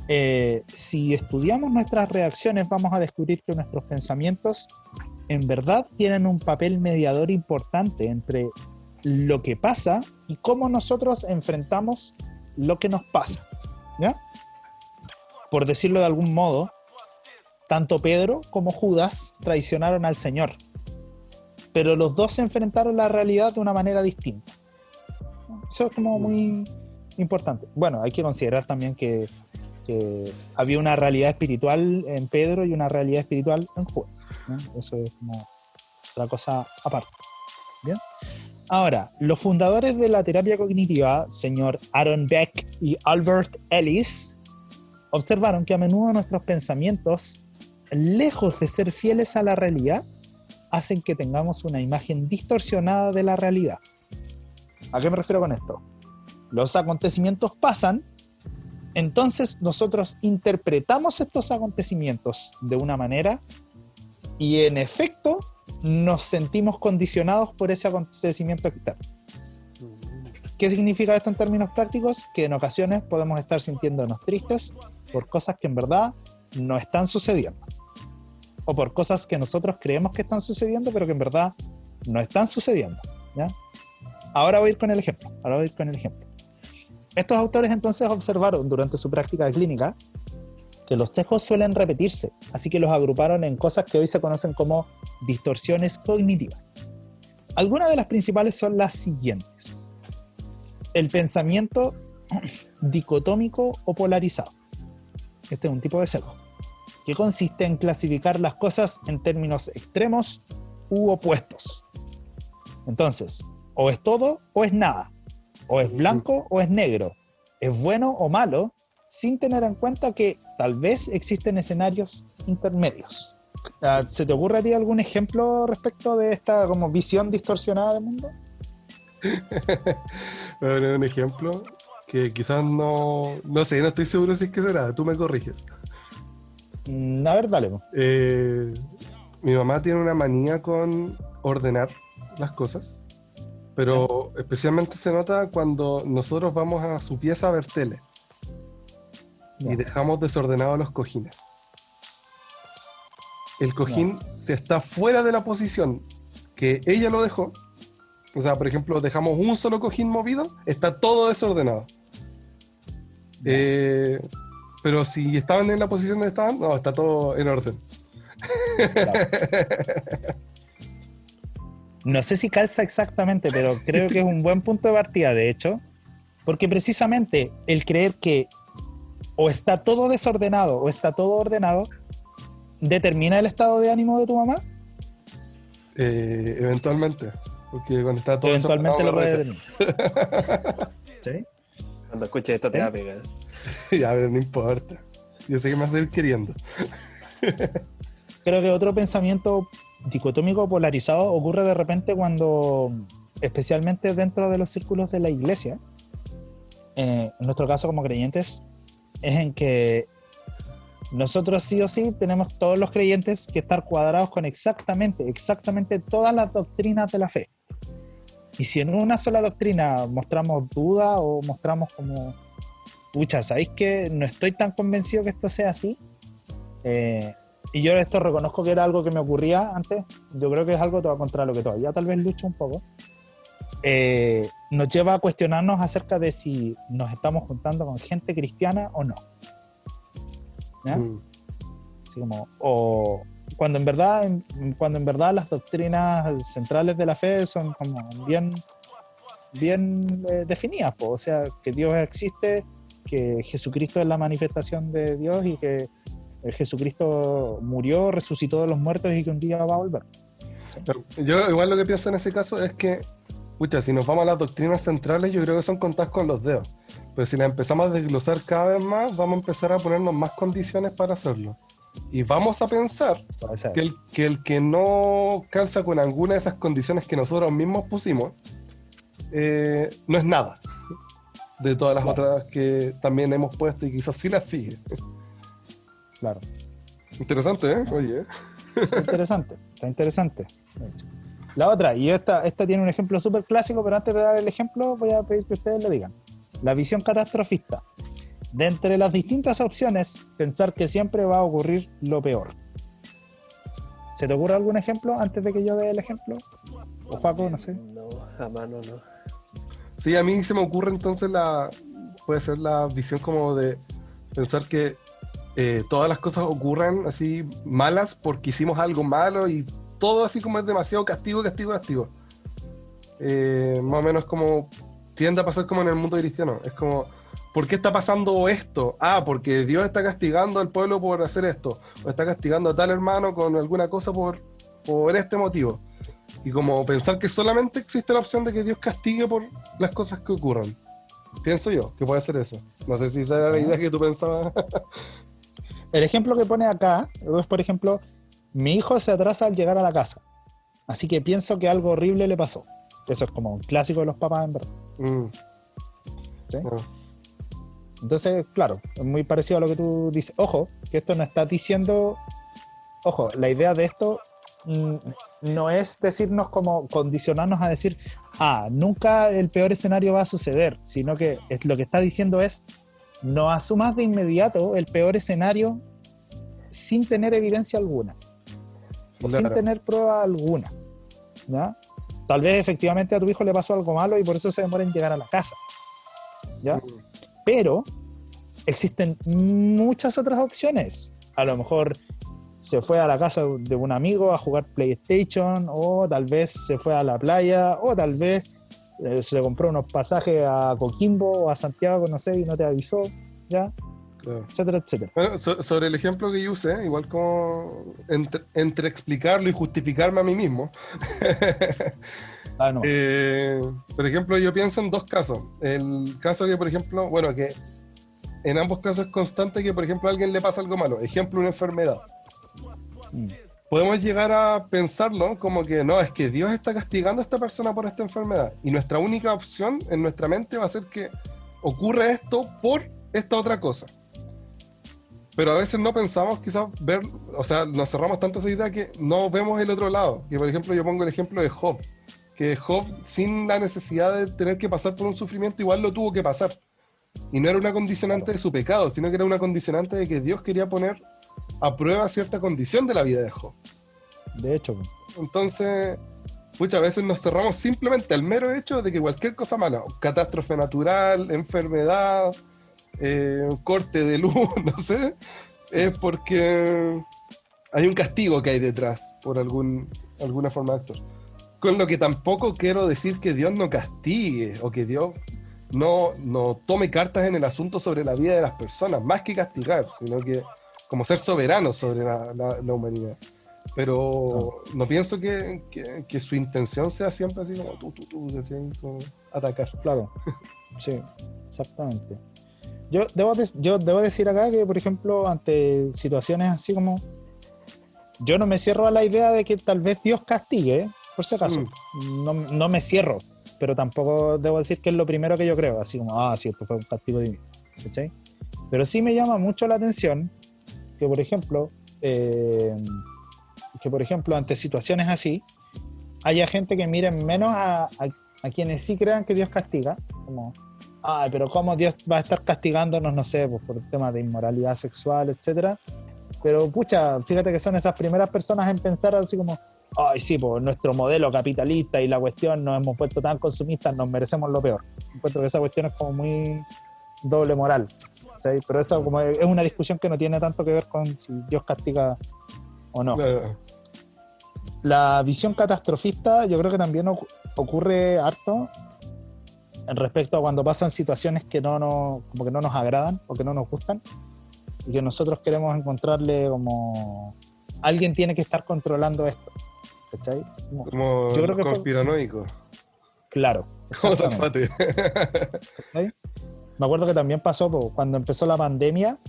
Speaker 1: eh, si estudiamos nuestras reacciones vamos a descubrir que nuestros pensamientos en verdad tienen un papel mediador importante entre lo que pasa y cómo nosotros enfrentamos lo que nos pasa. ¿ya? Por decirlo de algún modo, tanto Pedro como Judas traicionaron al Señor, pero los dos se enfrentaron la realidad de una manera distinta. Eso es como muy importante. Bueno, hay que considerar también que había una realidad espiritual en Pedro y una realidad espiritual en Judas. Eso es como otra cosa aparte. ¿Bien? Ahora, los fundadores de la terapia cognitiva, señor Aaron Beck y Albert Ellis, observaron que a menudo nuestros pensamientos, lejos de ser fieles a la realidad, hacen que tengamos una imagen distorsionada de la realidad. ¿A qué me refiero con esto? Los acontecimientos pasan entonces nosotros interpretamos estos acontecimientos de una manera y en efecto nos sentimos condicionados por ese acontecimiento externo. ¿Qué significa esto en términos prácticos? Que en ocasiones podemos estar sintiéndonos tristes por cosas que en verdad no están sucediendo. O por cosas que nosotros creemos que están sucediendo, pero que en verdad no están sucediendo. Ahora voy a ir con el ejemplo. Ahora voy a ir con el ejemplo. Estos autores entonces observaron durante su práctica clínica que los sesgos suelen repetirse, así que los agruparon en cosas que hoy se conocen como distorsiones cognitivas. Algunas de las principales son las siguientes. El pensamiento dicotómico o polarizado. Este es un tipo de sesgo, que consiste en clasificar las cosas en términos extremos u opuestos. Entonces, o es todo o es nada o es blanco o es negro, es bueno o malo, sin tener en cuenta que tal vez existen escenarios intermedios. Ah, ¿Se te ocurre a ti algún ejemplo respecto de esta como visión distorsionada del mundo?
Speaker 2: Voy a poner un ejemplo que quizás no, no sé, no estoy seguro si es que será, tú me corriges.
Speaker 1: Mm, A ver, dale.
Speaker 2: Eh, mi mamá tiene una manía con ordenar las cosas, pero especialmente se nota cuando nosotros vamos a su pieza a ver tele y dejamos desordenados los cojines. El cojín, si está fuera de la posición que ella lo dejó, o sea, por ejemplo, dejamos un solo cojín movido, está todo desordenado. Eh, pero si estaban en la posición donde estaban, no, está todo en orden.
Speaker 1: No sé si calza exactamente, pero creo que es un buen punto de partida, de hecho, porque precisamente el creer que o está todo desordenado o está todo ordenado determina el estado de ánimo de tu mamá.
Speaker 2: Eh, eventualmente. Porque cuando está todo
Speaker 1: Eventualmente lo puede determinar. ¿Sí?
Speaker 3: Cuando escuches esto te va a pegar.
Speaker 2: me reta. ya, pero no importa. Yo sé que me vas a ir queriendo.
Speaker 1: Creo que otro pensamiento dicotómico polarizado ocurre de repente cuando, especialmente dentro de los círculos de la iglesia, eh, en nuestro caso como creyentes, es en que nosotros sí o sí tenemos todos los creyentes que estar cuadrados con exactamente, exactamente todas las doctrinas de la fe. Y si en una sola doctrina mostramos duda o mostramos como, pucha, ¿sabéis que no estoy tan convencido que esto sea así? Eh, y yo esto reconozco que era algo que me ocurría antes, yo creo que es algo todo contra lo que todavía tal vez lucho un poco, eh, nos lleva a cuestionarnos acerca de si nos estamos juntando con gente cristiana o no. ¿Ya?
Speaker 2: Mm.
Speaker 1: Así como, o cuando en verdad, cuando en verdad las doctrinas centrales de la fe son como bien, bien eh, definidas, po. o sea, que Dios existe, que Jesucristo es la manifestación de Dios y que eh, Jesucristo murió, resucitó de los muertos y que un día va a volver.
Speaker 2: Yo igual lo que pienso en ese caso es que, pucha, si nos vamos a las doctrinas centrales, yo creo que son contadas con los dedos. Pero si las empezamos a desglosar cada vez más, vamos a empezar a ponernos más condiciones para hacerlo. Y vamos a pensar que el que, el que no calza con alguna de esas condiciones que nosotros mismos pusimos, eh, no es nada de todas las
Speaker 1: Claro.
Speaker 2: otras que también hemos puesto y quizás sí las sigue.
Speaker 1: Claro.
Speaker 2: Interesante, ¿eh? Oye.
Speaker 1: Está interesante, está interesante. La otra, y esta, esta tiene un ejemplo súper clásico, pero antes de dar el ejemplo voy a pedir que ustedes lo digan. La visión catastrofista. De entre las distintas opciones, pensar que siempre va a ocurrir lo peor. ¿Se te ocurre algún ejemplo antes de que yo dé el ejemplo? O Juaco, no sé.
Speaker 3: No, a mano no.
Speaker 2: Sí, a mí se me ocurre entonces la. Puede ser la visión como de pensar que eh, todas las cosas ocurren así malas porque hicimos algo malo y todo así como es demasiado castigo, castigo, castigo. Eh, más o menos como tiende a pasar como en el mundo cristiano. Es como, ¿por qué está pasando esto? Ah, porque Dios está castigando al pueblo por hacer esto. O está castigando a tal hermano con alguna cosa por, por este motivo. Y como pensar que solamente existe la opción de que Dios castigue por las cosas que ocurran. Pienso yo que puede ser eso. No sé si esa era la idea que tú pensabas.
Speaker 1: El ejemplo que pone acá es, por ejemplo, mi hijo se atrasa al llegar a la casa. Así que pienso que algo horrible le pasó. Eso es como un clásico de los papás, en verdad.
Speaker 2: Mm,
Speaker 1: ¿sí?
Speaker 2: no.
Speaker 1: Entonces, claro, es muy parecido a lo que tú dices. Ojo, que esto no está diciendo. Ojo, la idea de esto mm, no es decirnos como condicionarnos a decir, ah, nunca el peor escenario va a suceder, sino que es- lo que está diciendo es, no asumas de inmediato el peor escenario sin tener evidencia alguna, o sin tener prueba alguna. ¿ya? Tal vez efectivamente a tu hijo le pasó algo malo y por eso se demora en llegar a la casa. ¿ya? Pero existen muchas otras opciones. A lo mejor se fue a la casa de un amigo a jugar PlayStation, o tal vez se fue a la playa, o tal vez eh, se compró unos pasajes a Coquimbo o a Santiago, no sé, y no te avisó, ¿ya?
Speaker 2: Claro.
Speaker 1: Etcétera, etcétera.
Speaker 2: Bueno, so- sobre el ejemplo que yo usé, igual como entre, entre explicarlo y justificarme a mí mismo,
Speaker 1: Ah, no.
Speaker 2: Eh, por ejemplo, yo pienso en dos casos. El caso que, por ejemplo, bueno, que en ambos casos es constante que, por ejemplo, a alguien le pasa algo malo. Ejemplo, una enfermedad.
Speaker 1: Mm.
Speaker 2: podemos llegar a pensarlo como que no, es que Dios está castigando a esta persona por esta enfermedad. Y nuestra única opción en nuestra mente va a ser que ocurre esto por esta otra cosa. Pero a veces no pensamos quizás ver, o sea, nos cerramos tanto esa idea que no vemos el otro lado. Que por ejemplo yo pongo el ejemplo de Job, que Job sin la necesidad de tener que pasar por un sufrimiento igual lo tuvo que pasar. Y no era una condicionante de su pecado, sino que era una condicionante de que Dios quería poner a prueba cierta condición de la vida de Job.
Speaker 1: De hecho.
Speaker 2: Entonces, muchas veces nos cerramos simplemente al mero hecho de que cualquier cosa mala, catástrofe natural, enfermedad, eh, corte de luz, no sé, es porque hay un castigo que hay detrás por algún, alguna forma de actuar. Con lo que tampoco quiero decir que Dios no castigue o que Dios no, no tome cartas en el asunto sobre la vida de las personas, más que castigar, sino que como ser soberano sobre la, humanidad. Pero no, pienso que, que, su intención sea siempre así como tú, tú, tú, como atacar.
Speaker 1: Claro, sí, exactamente. Yo debo, yo debo decir acá que, por ejemplo, ante situaciones así como... Yo no me cierro a la idea de que tal vez Dios castigue, por si acaso. Mm. No, no, me cierro, pero tampoco debo decir que es lo primero que yo creo, así como, ah, sí, esto fue un castigo divino. ¿Cachai? Pero sí me llama mucho la atención que, por ejemplo, eh, que, por ejemplo, ante situaciones así, haya gente que mire menos a, a, quienes sí crean que Dios castiga, como, ay, pero ¿cómo Dios va a estar castigándonos, no sé, pues, por el tema de inmoralidad sexual, etcétera? Pero, pucha, fíjate que son esas primeras personas en pensar así como, ay, sí, pues nuestro modelo capitalista y la cuestión nos hemos puesto tan consumistas, nos merecemos lo peor. Encuentro que esa cuestión es como muy doble moral. Pero eso como es una discusión que no tiene tanto que ver con si Dios castiga o no. La visión catastrofista yo creo que también ocurre harto en respecto a cuando pasan situaciones que no nos, como que no nos agradan o que no nos gustan y que nosotros queremos encontrarle como alguien tiene que estar controlando esto. ¿Cachai?
Speaker 2: Como, yo creo que conspiranoico.
Speaker 1: Claro. Me acuerdo que también pasó cuando empezó la pandemia,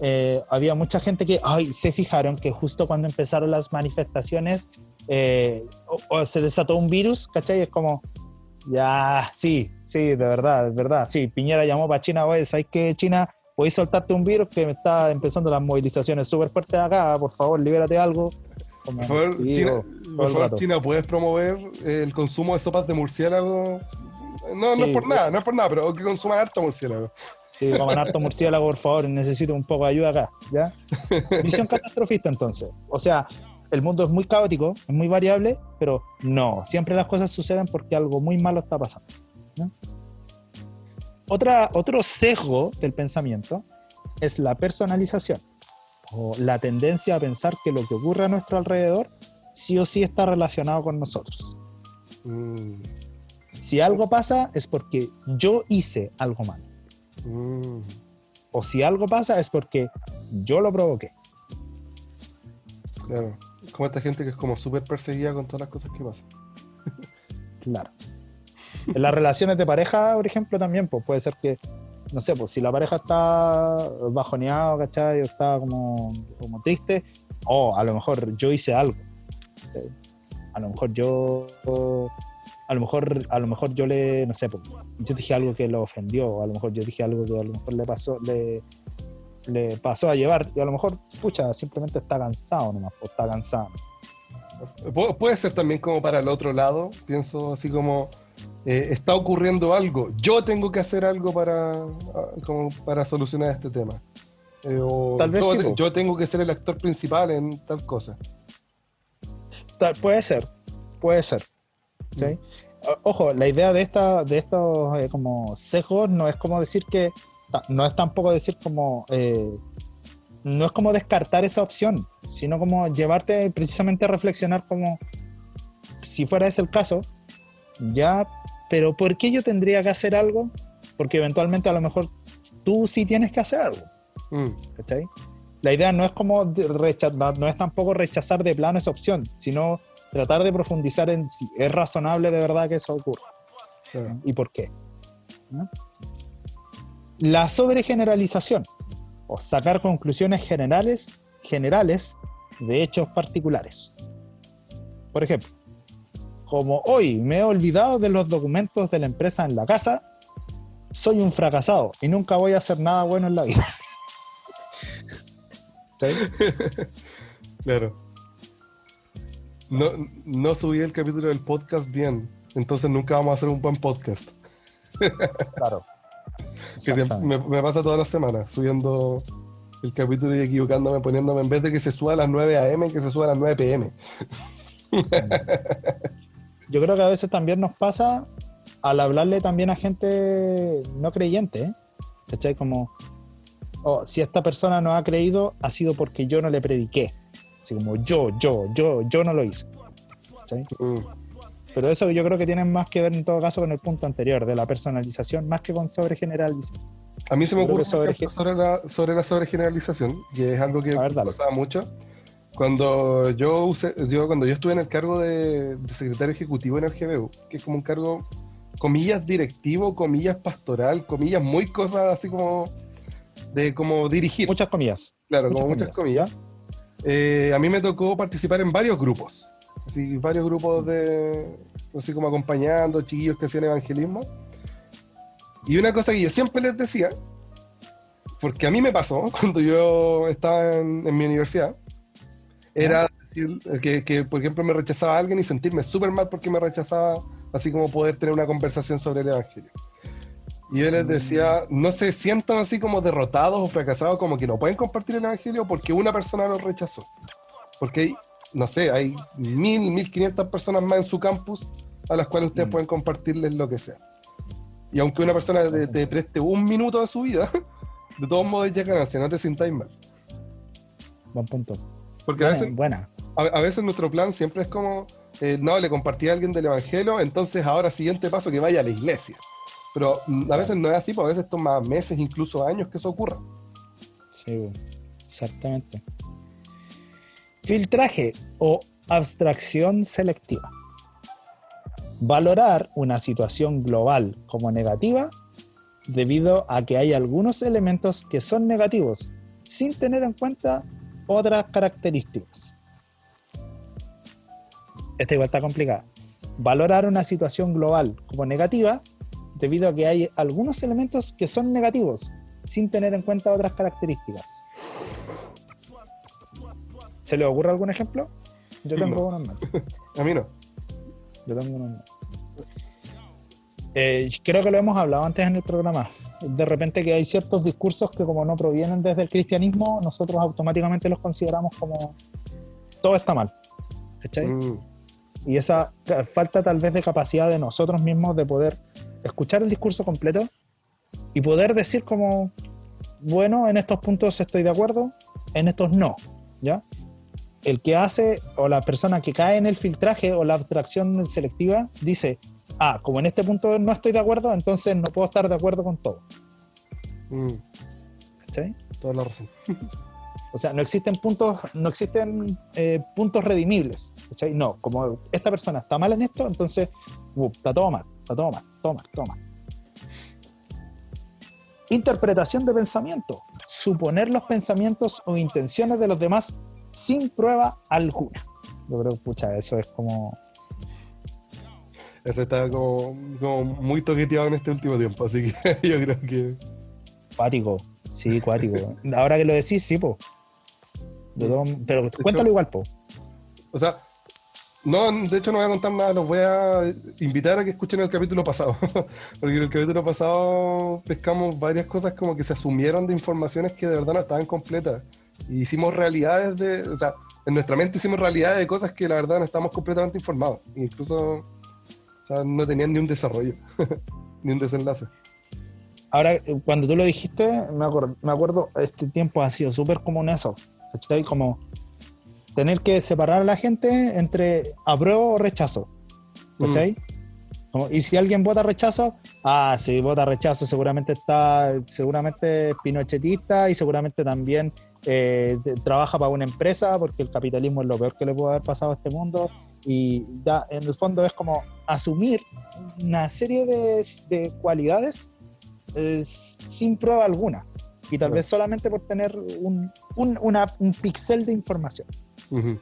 Speaker 1: eh, había mucha gente que ay, se fijaron que justo cuando empezaron las manifestaciones eh, o, se desató un virus, ¿cachai? Es como, ya, sí, sí, de verdad, de verdad. Sí, Piñera llamó para China, oye, ¿sabes qué, China? Podéis soltarte un virus que me está empezando las movilizaciones súper fuertes acá, por favor, libérate algo.
Speaker 2: Por favor, China, ¿puedes promover el consumo de sopas de murciélago no, no es por nada, no es por nada, pero que consuman harto murciélago.
Speaker 1: Sí, coman harto murciélago, por favor, necesito un poco de ayuda acá, ¿ya? Visión catastrofista, entonces. O sea, el mundo es muy caótico, es muy variable, pero no, siempre las cosas suceden porque algo muy malo está pasando. Otra, otro sesgo del pensamiento es la personalización o la tendencia a pensar que lo que ocurre a nuestro alrededor sí o sí está relacionado con nosotros. Mm. Si algo pasa es porque yo hice algo mal. Mm. O si algo pasa es porque yo lo provoqué.
Speaker 2: Claro. Como esta gente que es como súper perseguida con todas las cosas que pasan.
Speaker 1: claro. En las relaciones de pareja, por ejemplo, también, pues puede ser que, no sé, pues si la pareja está bajoneado, ¿cachai? O está como, como triste, o a lo mejor yo hice algo. A lo mejor yo a lo mejor, a lo mejor yo le, no sé, yo dije algo que lo ofendió, a lo mejor yo dije algo que a lo mejor le pasó, le, le pasó a llevar, y a lo mejor, escucha, simplemente está cansado nomás, o está cansado.
Speaker 2: puede ser también como para el otro lado, pienso así como, eh, está ocurriendo algo, yo tengo que hacer algo para, ah, como para solucionar este tema. Eh, tal vez yo, yo tengo que ser el actor principal en tal cosa.
Speaker 1: Tal, puede ser, puede ser. ¿sí? Ojo, la idea de, esta, de estos eh, como sesgos no es como decir que, no es tampoco decir como, no es como descartar esa opción, sino como llevarte precisamente a reflexionar como, si fuera ese el caso, ya, pero ¿por qué yo tendría que hacer algo? Porque eventualmente a lo mejor tú sí tienes que hacer algo. Mm. La idea no es como rechazar, no es tampoco rechazar de plano esa opción, sino tratar de profundizar en si es razonable de verdad que eso ocurra y por qué. La sobregeneralización o sacar conclusiones generales, generales de hechos particulares. Por ejemplo, como hoy me he olvidado de los documentos de la empresa en la casa, soy un fracasado y nunca voy a hacer nada bueno en la vida. ¿Sí?
Speaker 2: Claro. No, no subí el capítulo del podcast bien, entonces nunca vamos a hacer un buen podcast.
Speaker 1: Claro.
Speaker 2: Que me, me pasa todas las semanas, subiendo el capítulo y equivocándome, poniéndome en vez de que se suba a las 9 a.m., que se suba a las 9 p.m.
Speaker 1: Yo creo que a veces también nos pasa al hablarle también a gente no creyente, ¿eh? ¿cachai? Como, oh, si esta persona no ha creído, ha sido porque yo no le prediqué. Así como yo, yo, yo, yo no lo hice. ¿cachai?
Speaker 2: Mm.
Speaker 1: Pero eso yo creo que tiene más que ver en todo caso con el punto anterior, de la personalización, más que con sobregeneralización.
Speaker 2: A mí se me ocurre
Speaker 1: sobre-
Speaker 2: sobre, la, sobre la sobregeneralización, que es algo que
Speaker 1: ver,
Speaker 2: pasaba mucho. Cuando yo, usé, yo, cuando yo estuve en el cargo de, de secretario ejecutivo en el GBU, que es como un cargo, comillas, directivo, comillas, pastoral, comillas, muy cosas así como de como dirigir,
Speaker 1: Muchas comillas.
Speaker 2: claro,
Speaker 1: muchas
Speaker 2: como muchas
Speaker 1: comillas,
Speaker 2: comillas. Eh, a mí me tocó participar en varios grupos, así, varios grupos de, así como acompañando chiquillos que hacían evangelismo. Y una cosa que yo siempre les decía, porque a mí me pasó cuando yo estaba en, en mi universidad, era decir que, que, por ejemplo, me rechazaba a alguien y sentirme súper mal porque me rechazaba, así como poder tener una conversación sobre el Evangelio. Y yo les decía, no se sientan así como derrotados o fracasados, como que no pueden compartir el Evangelio porque una persona los rechazó. Porque no sé, hay mil, mil quinientas personas más en su campus a las cuales ustedes
Speaker 1: Mm.
Speaker 2: pueden compartirles lo que sea. Y aunque una persona te, te preste un minuto de su vida, de todos modos ya ganancia, no te sintáis mal.
Speaker 1: Buen punto.
Speaker 2: Porque a veces,
Speaker 1: buena.
Speaker 2: a, a veces nuestro plan siempre es como, eh, no, le compartí a alguien del Evangelio, entonces ahora siguiente paso que vaya a la iglesia. Pero a veces no es así, porque a veces toma meses, incluso años que eso ocurra.
Speaker 1: Sí, exactamente. Filtraje o abstracción selectiva. Valorar una situación global como negativa debido a que hay algunos elementos que son negativos sin tener en cuenta otras características. Esta igual está complicada. Valorar una situación global como negativa debido a que hay algunos elementos que son negativos sin tener en cuenta otras características. ¿Se le ocurre algún ejemplo? Yo tengo
Speaker 2: No.
Speaker 1: uno en mente.
Speaker 2: A mí no.
Speaker 1: Yo tengo uno en mente. Eh, creo que lo hemos hablado antes en el programa. De repente que hay ciertos discursos que como no provienen desde el cristianismo, nosotros automáticamente los consideramos como todo está mal. ¿Cachai?
Speaker 2: Mm,
Speaker 1: y esa falta tal vez de capacidad de nosotros mismos de poder escuchar el discurso completo y poder decir como, bueno, en estos puntos estoy de acuerdo, en estos no, ¿ya? El que hace o la persona que cae en el filtraje o la abstracción selectiva dice, ah, como en este punto no estoy de acuerdo, entonces no puedo estar de acuerdo con todo,
Speaker 2: mm,
Speaker 1: ¿cachai?
Speaker 2: toda la razón.
Speaker 1: O sea, no existen puntos, no existen eh, puntos redimibles. ¿cachai? No, como esta persona está mal en esto, entonces uh, está todo mal, está todo mal, todo mal. Interpretación de pensamiento. Suponer los pensamientos o intenciones de los demás sin prueba alguna. Yo creo que, pucha, eso es como.
Speaker 2: Ese está como, como muy toqueteado en este último tiempo, así que yo creo que.
Speaker 1: Cuático. Sí, cuático. Ahora que lo decís, sí, po. Pero cuéntalo igual, po.
Speaker 2: O sea, no, de hecho no voy a contar nada, los voy a invitar a que escuchen el capítulo pasado. Porque en el capítulo pasado pescamos varias cosas como que se asumieron de informaciones que de verdad no estaban completas. Y hicimos realidades de. O sea, en nuestra mente hicimos realidades de cosas que la verdad no estamos completamente informados. Incluso. No tenían ni un desarrollo, ni un desenlace.
Speaker 1: Ahora, eh, cuando tú lo dijiste, me acuerdo, me acuerdo este tiempo ha sido súper común eso. ¿Cachai? Como tener que separar a la gente entre apruebo o rechazo. ¿Cachai? Como, y si alguien vota rechazo, ah, si vota rechazo seguramente está, seguramente es pinochetista y seguramente también eh, trabaja para una empresa porque el capitalismo es lo peor que le puede haber pasado a este mundo. Y ya, en el fondo es como asumir una serie de, de cualidades eh, sin prueba alguna. Y tal vez solamente por tener un, un, una- un pixel de información.
Speaker 2: Ujú.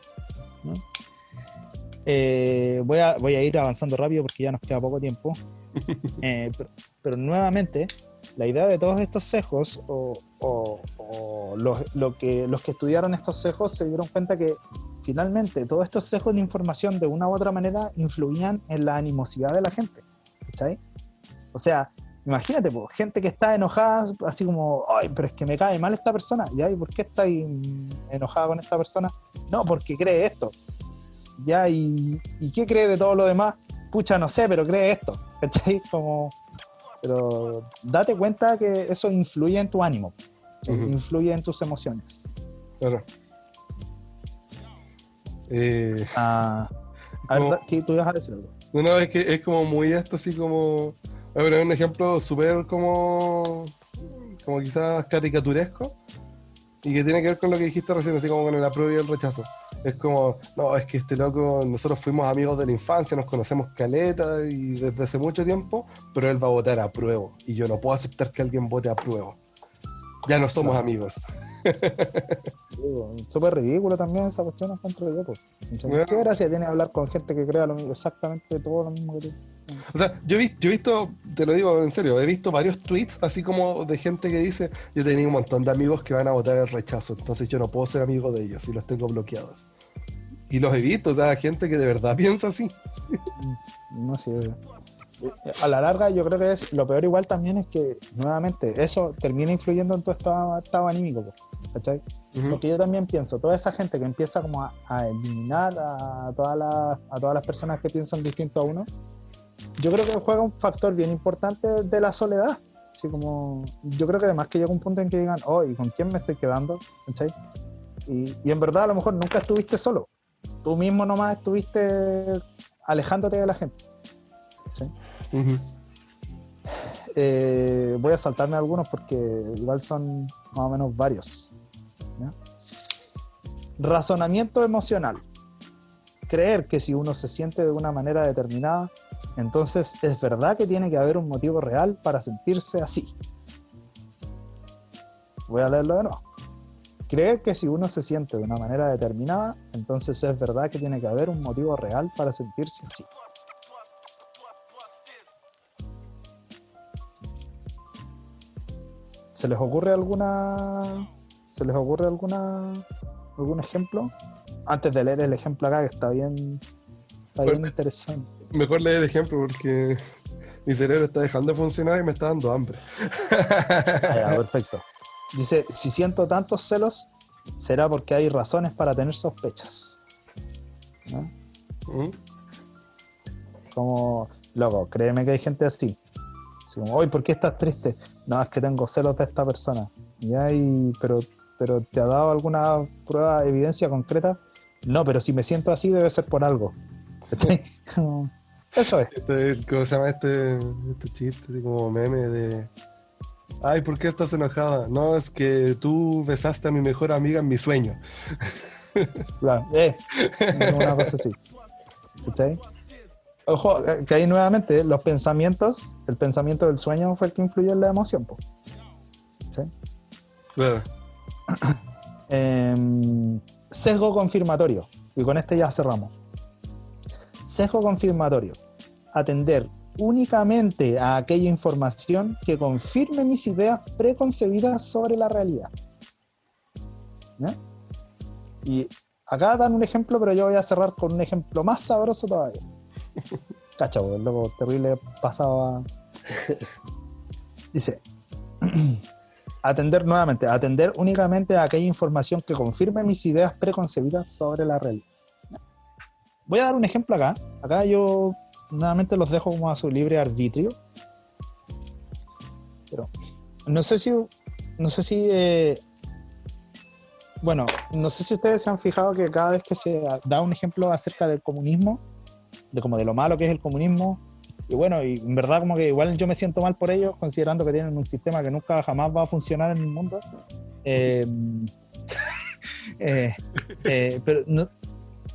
Speaker 1: Eh, voy, a, voy a ir avanzando rápido porque ya nos queda poco tiempo. Eh, pero, pero nuevamente, la idea de todos estos sesgos, o, o- o los, lo que, los que estudiaron estos sesgos se dieron cuenta que finalmente todos estos sesgos de información de una u otra manera influían en la animosidad de la gente. ¿Cachai? O sea, imagínate, po, gente que está enojada, así como, ay, pero es que me cae mal esta persona. ¿Ya? ¿Y por qué está enojada con esta persona? No, porque cree esto. ¿Ya? ¿Y, ¿Y qué cree de todo lo demás? Pucha, no sé, pero cree esto. ¿Cachai? Como, pero date cuenta que eso influye en tu ánimo, influye en tus emociones.
Speaker 2: Claro. Eh,
Speaker 1: Ah, a ver,
Speaker 2: Como-
Speaker 1: da- ¿qué- tú ibas a decir algo?
Speaker 2: no, no, es que es como muy esto, así como. A ver, un ejemplo súper como. como quizás caricaturesco. Y que tiene que ver con lo que dijiste recién, así como con el apruebo y el rechazo. Es como, no, es que este loco, nosotros fuimos amigos de la infancia, nos conocemos caleta y desde hace mucho tiempo, pero él va a votar a prueba. Y yo no puedo aceptar que alguien vote a prueba. Ya no somos
Speaker 1: Claro.
Speaker 2: amigos.
Speaker 1: Súper ridículo también esa cuestión, encuentro yo. Pues. ¿Qué gracia tiene hablar con gente que crea lo mismo, exactamente todo lo mismo que tú?
Speaker 2: O sea, yo he, vi- yo he visto, te lo digo en serio, he visto varios tweets así como de gente que dice, yo tenía un montón de amigos que van a votar el rechazo, entonces yo no puedo ser amigo de ellos y los tengo bloqueados. Y los he visto, o sea, gente que de verdad piensa así.
Speaker 1: No sé. A la larga, yo creo que es lo peor igual también es que, nuevamente, eso termina influyendo en tu estado, estado anímico, ¿cachai? Porque yo también pienso, toda esa gente que empieza como a, a eliminar a todas, las, a todas las personas que piensan distinto a uno, yo creo que juega un factor bien importante de la soledad. Así como, yo creo que además que llega un punto en que digan, oh, ¿y con quién me estoy quedando? ¿Cachai? Y, y en verdad a lo mejor nunca estuviste solo. Tú mismo nomás estuviste alejándote de la gente. Eh, voy a saltarme algunos porque igual son más o menos varios. Razonamiento emocional. Creer que si uno se siente de una manera determinada, entonces es verdad que tiene que haber un motivo real para sentirse así. Voy a leerlo de nuevo. Creer que si uno se siente de una manera determinada, entonces es verdad que tiene que haber un motivo real para sentirse así. ¿Se les ocurre alguna. ¿Se les ocurre alguna. Algún ejemplo? Antes de leer el ejemplo acá, que está bien. Está bien
Speaker 2: Bueno.
Speaker 1: interesante.
Speaker 2: Mejor leer el ejemplo porque mi cerebro está dejando de funcionar y me está dando hambre.
Speaker 1: Ah, ya, perfecto. Dice: si siento tantos celos, será porque hay razones para tener sospechas. ¿No?
Speaker 2: Ujú.
Speaker 1: Como, loco, créeme que hay gente así. Así como, hoy, ¿por qué estás triste? No, es que tengo celos de esta persona. Ya, y, pero, pero ¿te ha dado alguna prueba, evidencia concreta? No, pero si me siento así debe ser por algo. Como, Eso es.
Speaker 2: Este, ¿Cómo se llama este, este chiste? Así como meme de. Ay, ¿por qué estás enojada? No, es que tú besaste a mi mejor amiga en mi sueño.
Speaker 1: Claro, eh, una cosa así. ¿Cachai? Ojo, eh, que ahí nuevamente los pensamientos, el pensamiento del sueño fue el que influyó en la emoción. ¿Cachai?
Speaker 2: Claro.
Speaker 1: Em, sesgo confirmatorio. Y con este ya cerramos. Sesgo confirmatorio. Atender únicamente a aquella información que confirme mis ideas preconcebidas sobre la realidad. Y acá dan un ejemplo, pero yo voy a cerrar con un ejemplo más sabroso todavía. Cacha, el loco terrible pasaba. Dice, atender nuevamente, atender únicamente a aquella información que confirme mis ideas preconcebidas sobre la realidad. Voy a dar un ejemplo acá. Acá yo nuevamente los dejo como a su libre arbitrio. Pero no sé si, no sé si, eh, bueno, no sé si ustedes se han fijado que cada vez que se da un ejemplo acerca del comunismo, de como de lo malo que es el comunismo, y bueno, y en verdad como que igual yo me siento mal por ellos, considerando que tienen un sistema que nunca jamás va a funcionar en el mundo. Eh, eh, eh, pero no,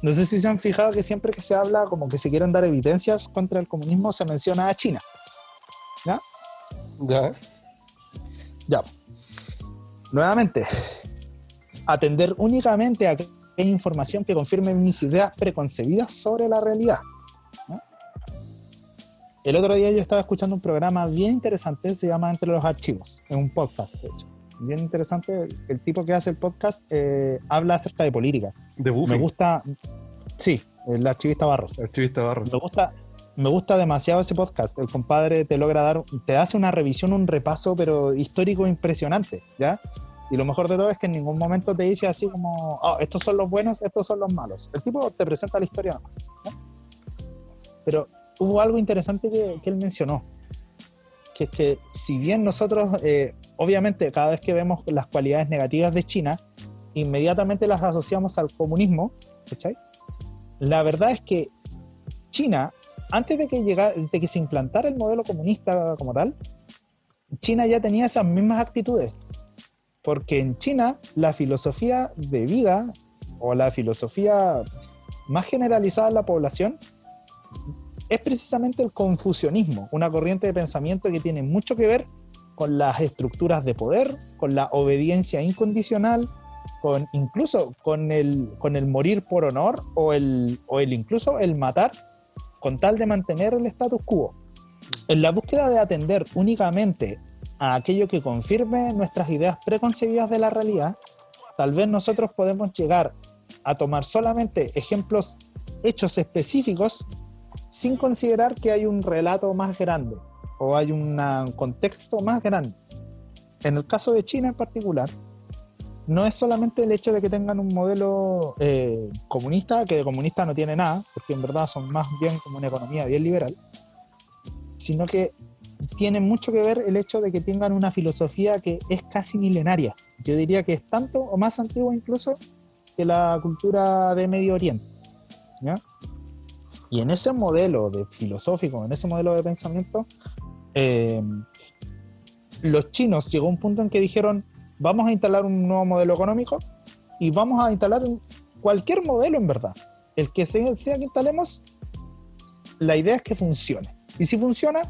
Speaker 1: no sé si se han fijado que siempre que se habla como que se quieren dar evidencias contra el comunismo, se menciona a China.
Speaker 2: ¿Ya?
Speaker 1: Ya. Nuevamente, atender únicamente a hay información que confirme mis ideas preconcebidas sobre la realidad. El otro día yo estaba escuchando un programa bien interesante, se llama Entre los Archivos, es un podcast, de hecho. Bien interesante, el tipo que hace el podcast eh, habla acerca de política.
Speaker 2: De Buffy.
Speaker 1: Me gusta, sí, el archivista Barros.
Speaker 2: Archivista Barros.
Speaker 1: Me gusta, me gusta demasiado ese podcast. El compadre te logra dar, te hace una revisión, un repaso, pero histórico impresionante, ¿ya? Y lo mejor de todo es que en ningún momento te dice así como, oh, estos son los buenos, estos son los malos. El tipo te presenta la historia. ¿no? Pero hubo algo interesante que, que, él mencionó, que es que si bien nosotros, eh, obviamente, cada vez que vemos las cualidades negativas de China, inmediatamente las asociamos al comunismo, ¿cachai? La verdad es que China, antes de que, llegara, de que se implantara el modelo comunista como tal, China ya tenía esas mismas actitudes. Porque en China la filosofía de vida o la filosofía más generalizada en la población es precisamente el confucianismo, una corriente de pensamiento que tiene mucho que ver con las estructuras de poder, con la obediencia incondicional, con incluso con el, con el morir por honor o el, o el incluso el matar con tal de mantener el status quo. En la búsqueda de atender únicamente a aquello que confirme nuestras ideas preconcebidas de la realidad, tal vez nosotros podemos llegar a tomar solamente ejemplos, hechos específicos, sin considerar que hay un relato más grande o hay un contexto más grande. En el caso de China en particular, no es solamente el hecho de que tengan un modelo eh, comunista, que de comunista no tiene nada, porque en verdad son más bien como una economía bien liberal, sino que tiene mucho que ver el hecho de que tengan una filosofía que es casi milenaria. Yo diría que es tanto o más antigua incluso que la cultura de Medio Oriente. ¿ya? Y en ese modelo de filosófico, en ese modelo de pensamiento, eh, los chinos llegó a un punto en que dijeron, vamos a instalar un nuevo modelo económico y vamos a instalar cualquier modelo en verdad. El que sea, que instalemos, la idea es que funcione. Y si funciona,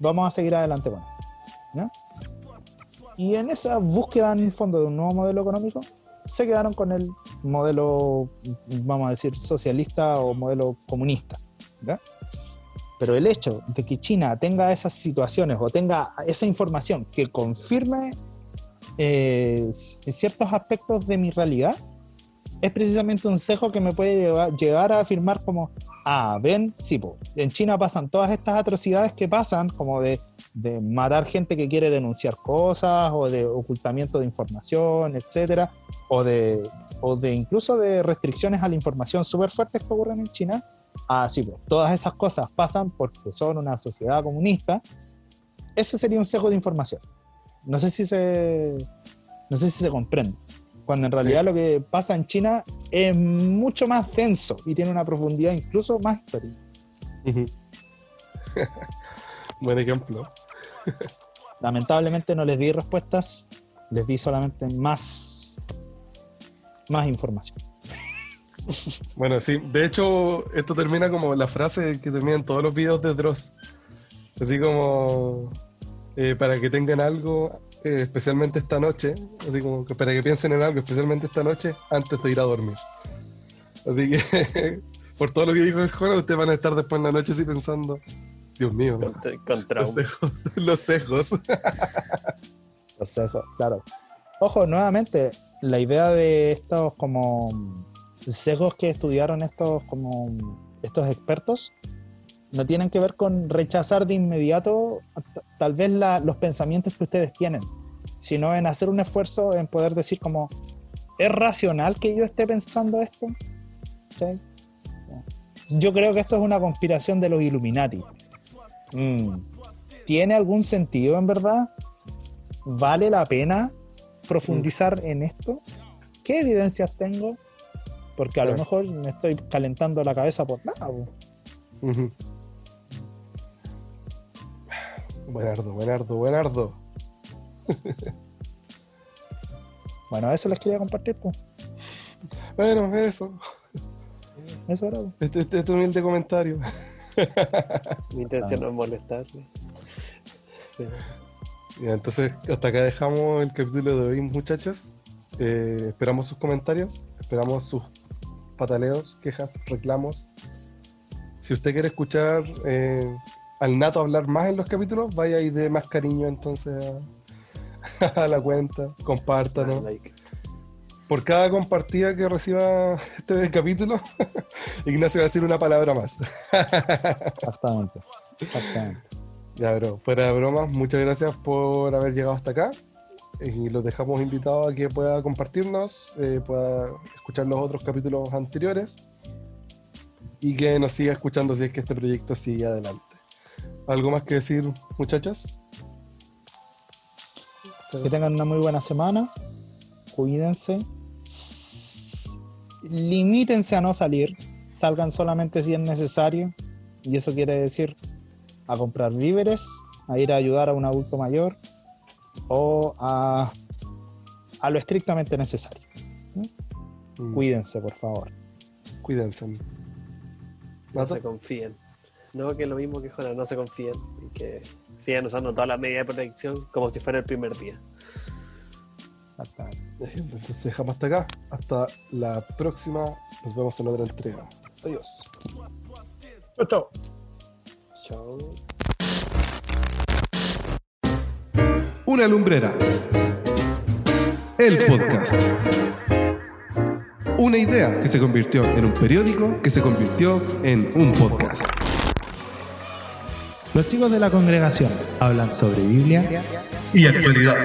Speaker 1: vamos a seguir adelante con él. ¿no? Y en esa búsqueda, en el fondo, de un nuevo modelo económico, se quedaron con el modelo, vamos a decir, socialista o modelo comunista. ¿ya? Pero el hecho de que China tenga esas situaciones o tenga esa información que confirme eh, ciertos aspectos de mi realidad, es precisamente un sesgo que me puede llevar, a afirmar como, ah, ven, sí, po, en China pasan todas estas atrocidades que pasan, como de, de, matar gente que quiere denunciar cosas, o de ocultamiento de información, etcétera, o de, o de incluso de restricciones a la información súper fuertes que ocurren en China. Ah, sí, pues, todas esas cosas pasan porque son una sociedad comunista. Eso sería un sesgo de información. No sé si se, no sé si se comprende cuando en realidad sí. lo que pasa en China es mucho más denso y tiene una profundidad incluso más histórica.
Speaker 2: Uh -huh. Buen ejemplo.
Speaker 1: Lamentablemente no les di respuestas, les di solamente más, más información.
Speaker 2: Bueno, sí, de hecho, esto termina como la frase que termina en todos los videos de Dross. Así como eh, para que tengan algo, eh, especialmente esta noche, así como que para que piensen en algo, especialmente esta noche, antes de ir a dormir. Así que, por todo lo que dijo el Jona, ustedes van a estar después en la noche así pensando, Dios mío,
Speaker 3: con, con
Speaker 2: los cejos. Los cejos.
Speaker 1: los cejos, claro. Ojo, nuevamente, la idea de estos como sesgos que estudiaron estos como estos expertos no tienen que ver con rechazar de inmediato tal vez la, los pensamientos que ustedes tienen, sino en hacer un esfuerzo en poder decir como, ¿es racional que yo esté pensando esto? ¿Sí? Yo creo que esto es una conspiración de los Illuminati. Mm. ¿Tiene algún sentido en verdad? ¿Vale la pena profundizar mm. en esto? ¿Qué evidencias tengo? Porque a lo mejor me estoy calentando la cabeza por nada. Uh -huh.
Speaker 2: Buenardo, buenardo, buenardo.
Speaker 1: bueno, eso les quería compartir. Pues.
Speaker 2: Bueno, eso.
Speaker 1: Eso era.
Speaker 2: Este, este, este humilde comentario.
Speaker 3: Mi intención no es molestarle.
Speaker 2: Ya, entonces, hasta acá dejamos el capítulo de hoy, muchachos. Eh, esperamos sus comentarios, esperamos sus pataleos, quejas, reclamos. Si usted quiere escuchar eh, al Nato hablar más en los capítulos, vaya y dé más cariño entonces a, a la cuenta, compártanos.
Speaker 3: Like.
Speaker 2: Por cada compartida que reciba este capítulo, Ignacio va a decir una palabra más.
Speaker 1: Exactamente. Exactamente.
Speaker 2: Ya, bro, fuera de bromas, muchas gracias por haber llegado hasta acá. Y los dejamos invitados a que pueda compartirnos, eh, pueda escuchar los otros capítulos anteriores y que nos siga escuchando si es que este proyecto sigue adelante. ¿Algo más que decir, muchachas?
Speaker 1: Que tengan una muy buena semana. Cuídense. Limítense a no salir. Salgan solamente si es necesario. Y eso quiere decir a comprar víveres, a ir a ayudar a un adulto mayor o a, a lo estrictamente necesario.
Speaker 2: Mm,
Speaker 1: Cuídense, por favor.
Speaker 2: Cuídense.
Speaker 3: No se confíen. No, que es lo mismo que Jonas, no se confíen. Y que sigan usando todas las medidas de protección como si fuera el primer día.
Speaker 1: Exactamente.
Speaker 2: Entonces dejamos hasta acá. Hasta la próxima. Nos vemos en otra entrega. Adiós.
Speaker 1: Chau, chau.
Speaker 3: Chao.
Speaker 4: Una lumbrera. El podcast. Una idea que se convirtió en un periódico que se convirtió en un podcast.
Speaker 1: Los chicos de la congregación hablan sobre Biblia
Speaker 4: Y actualidad.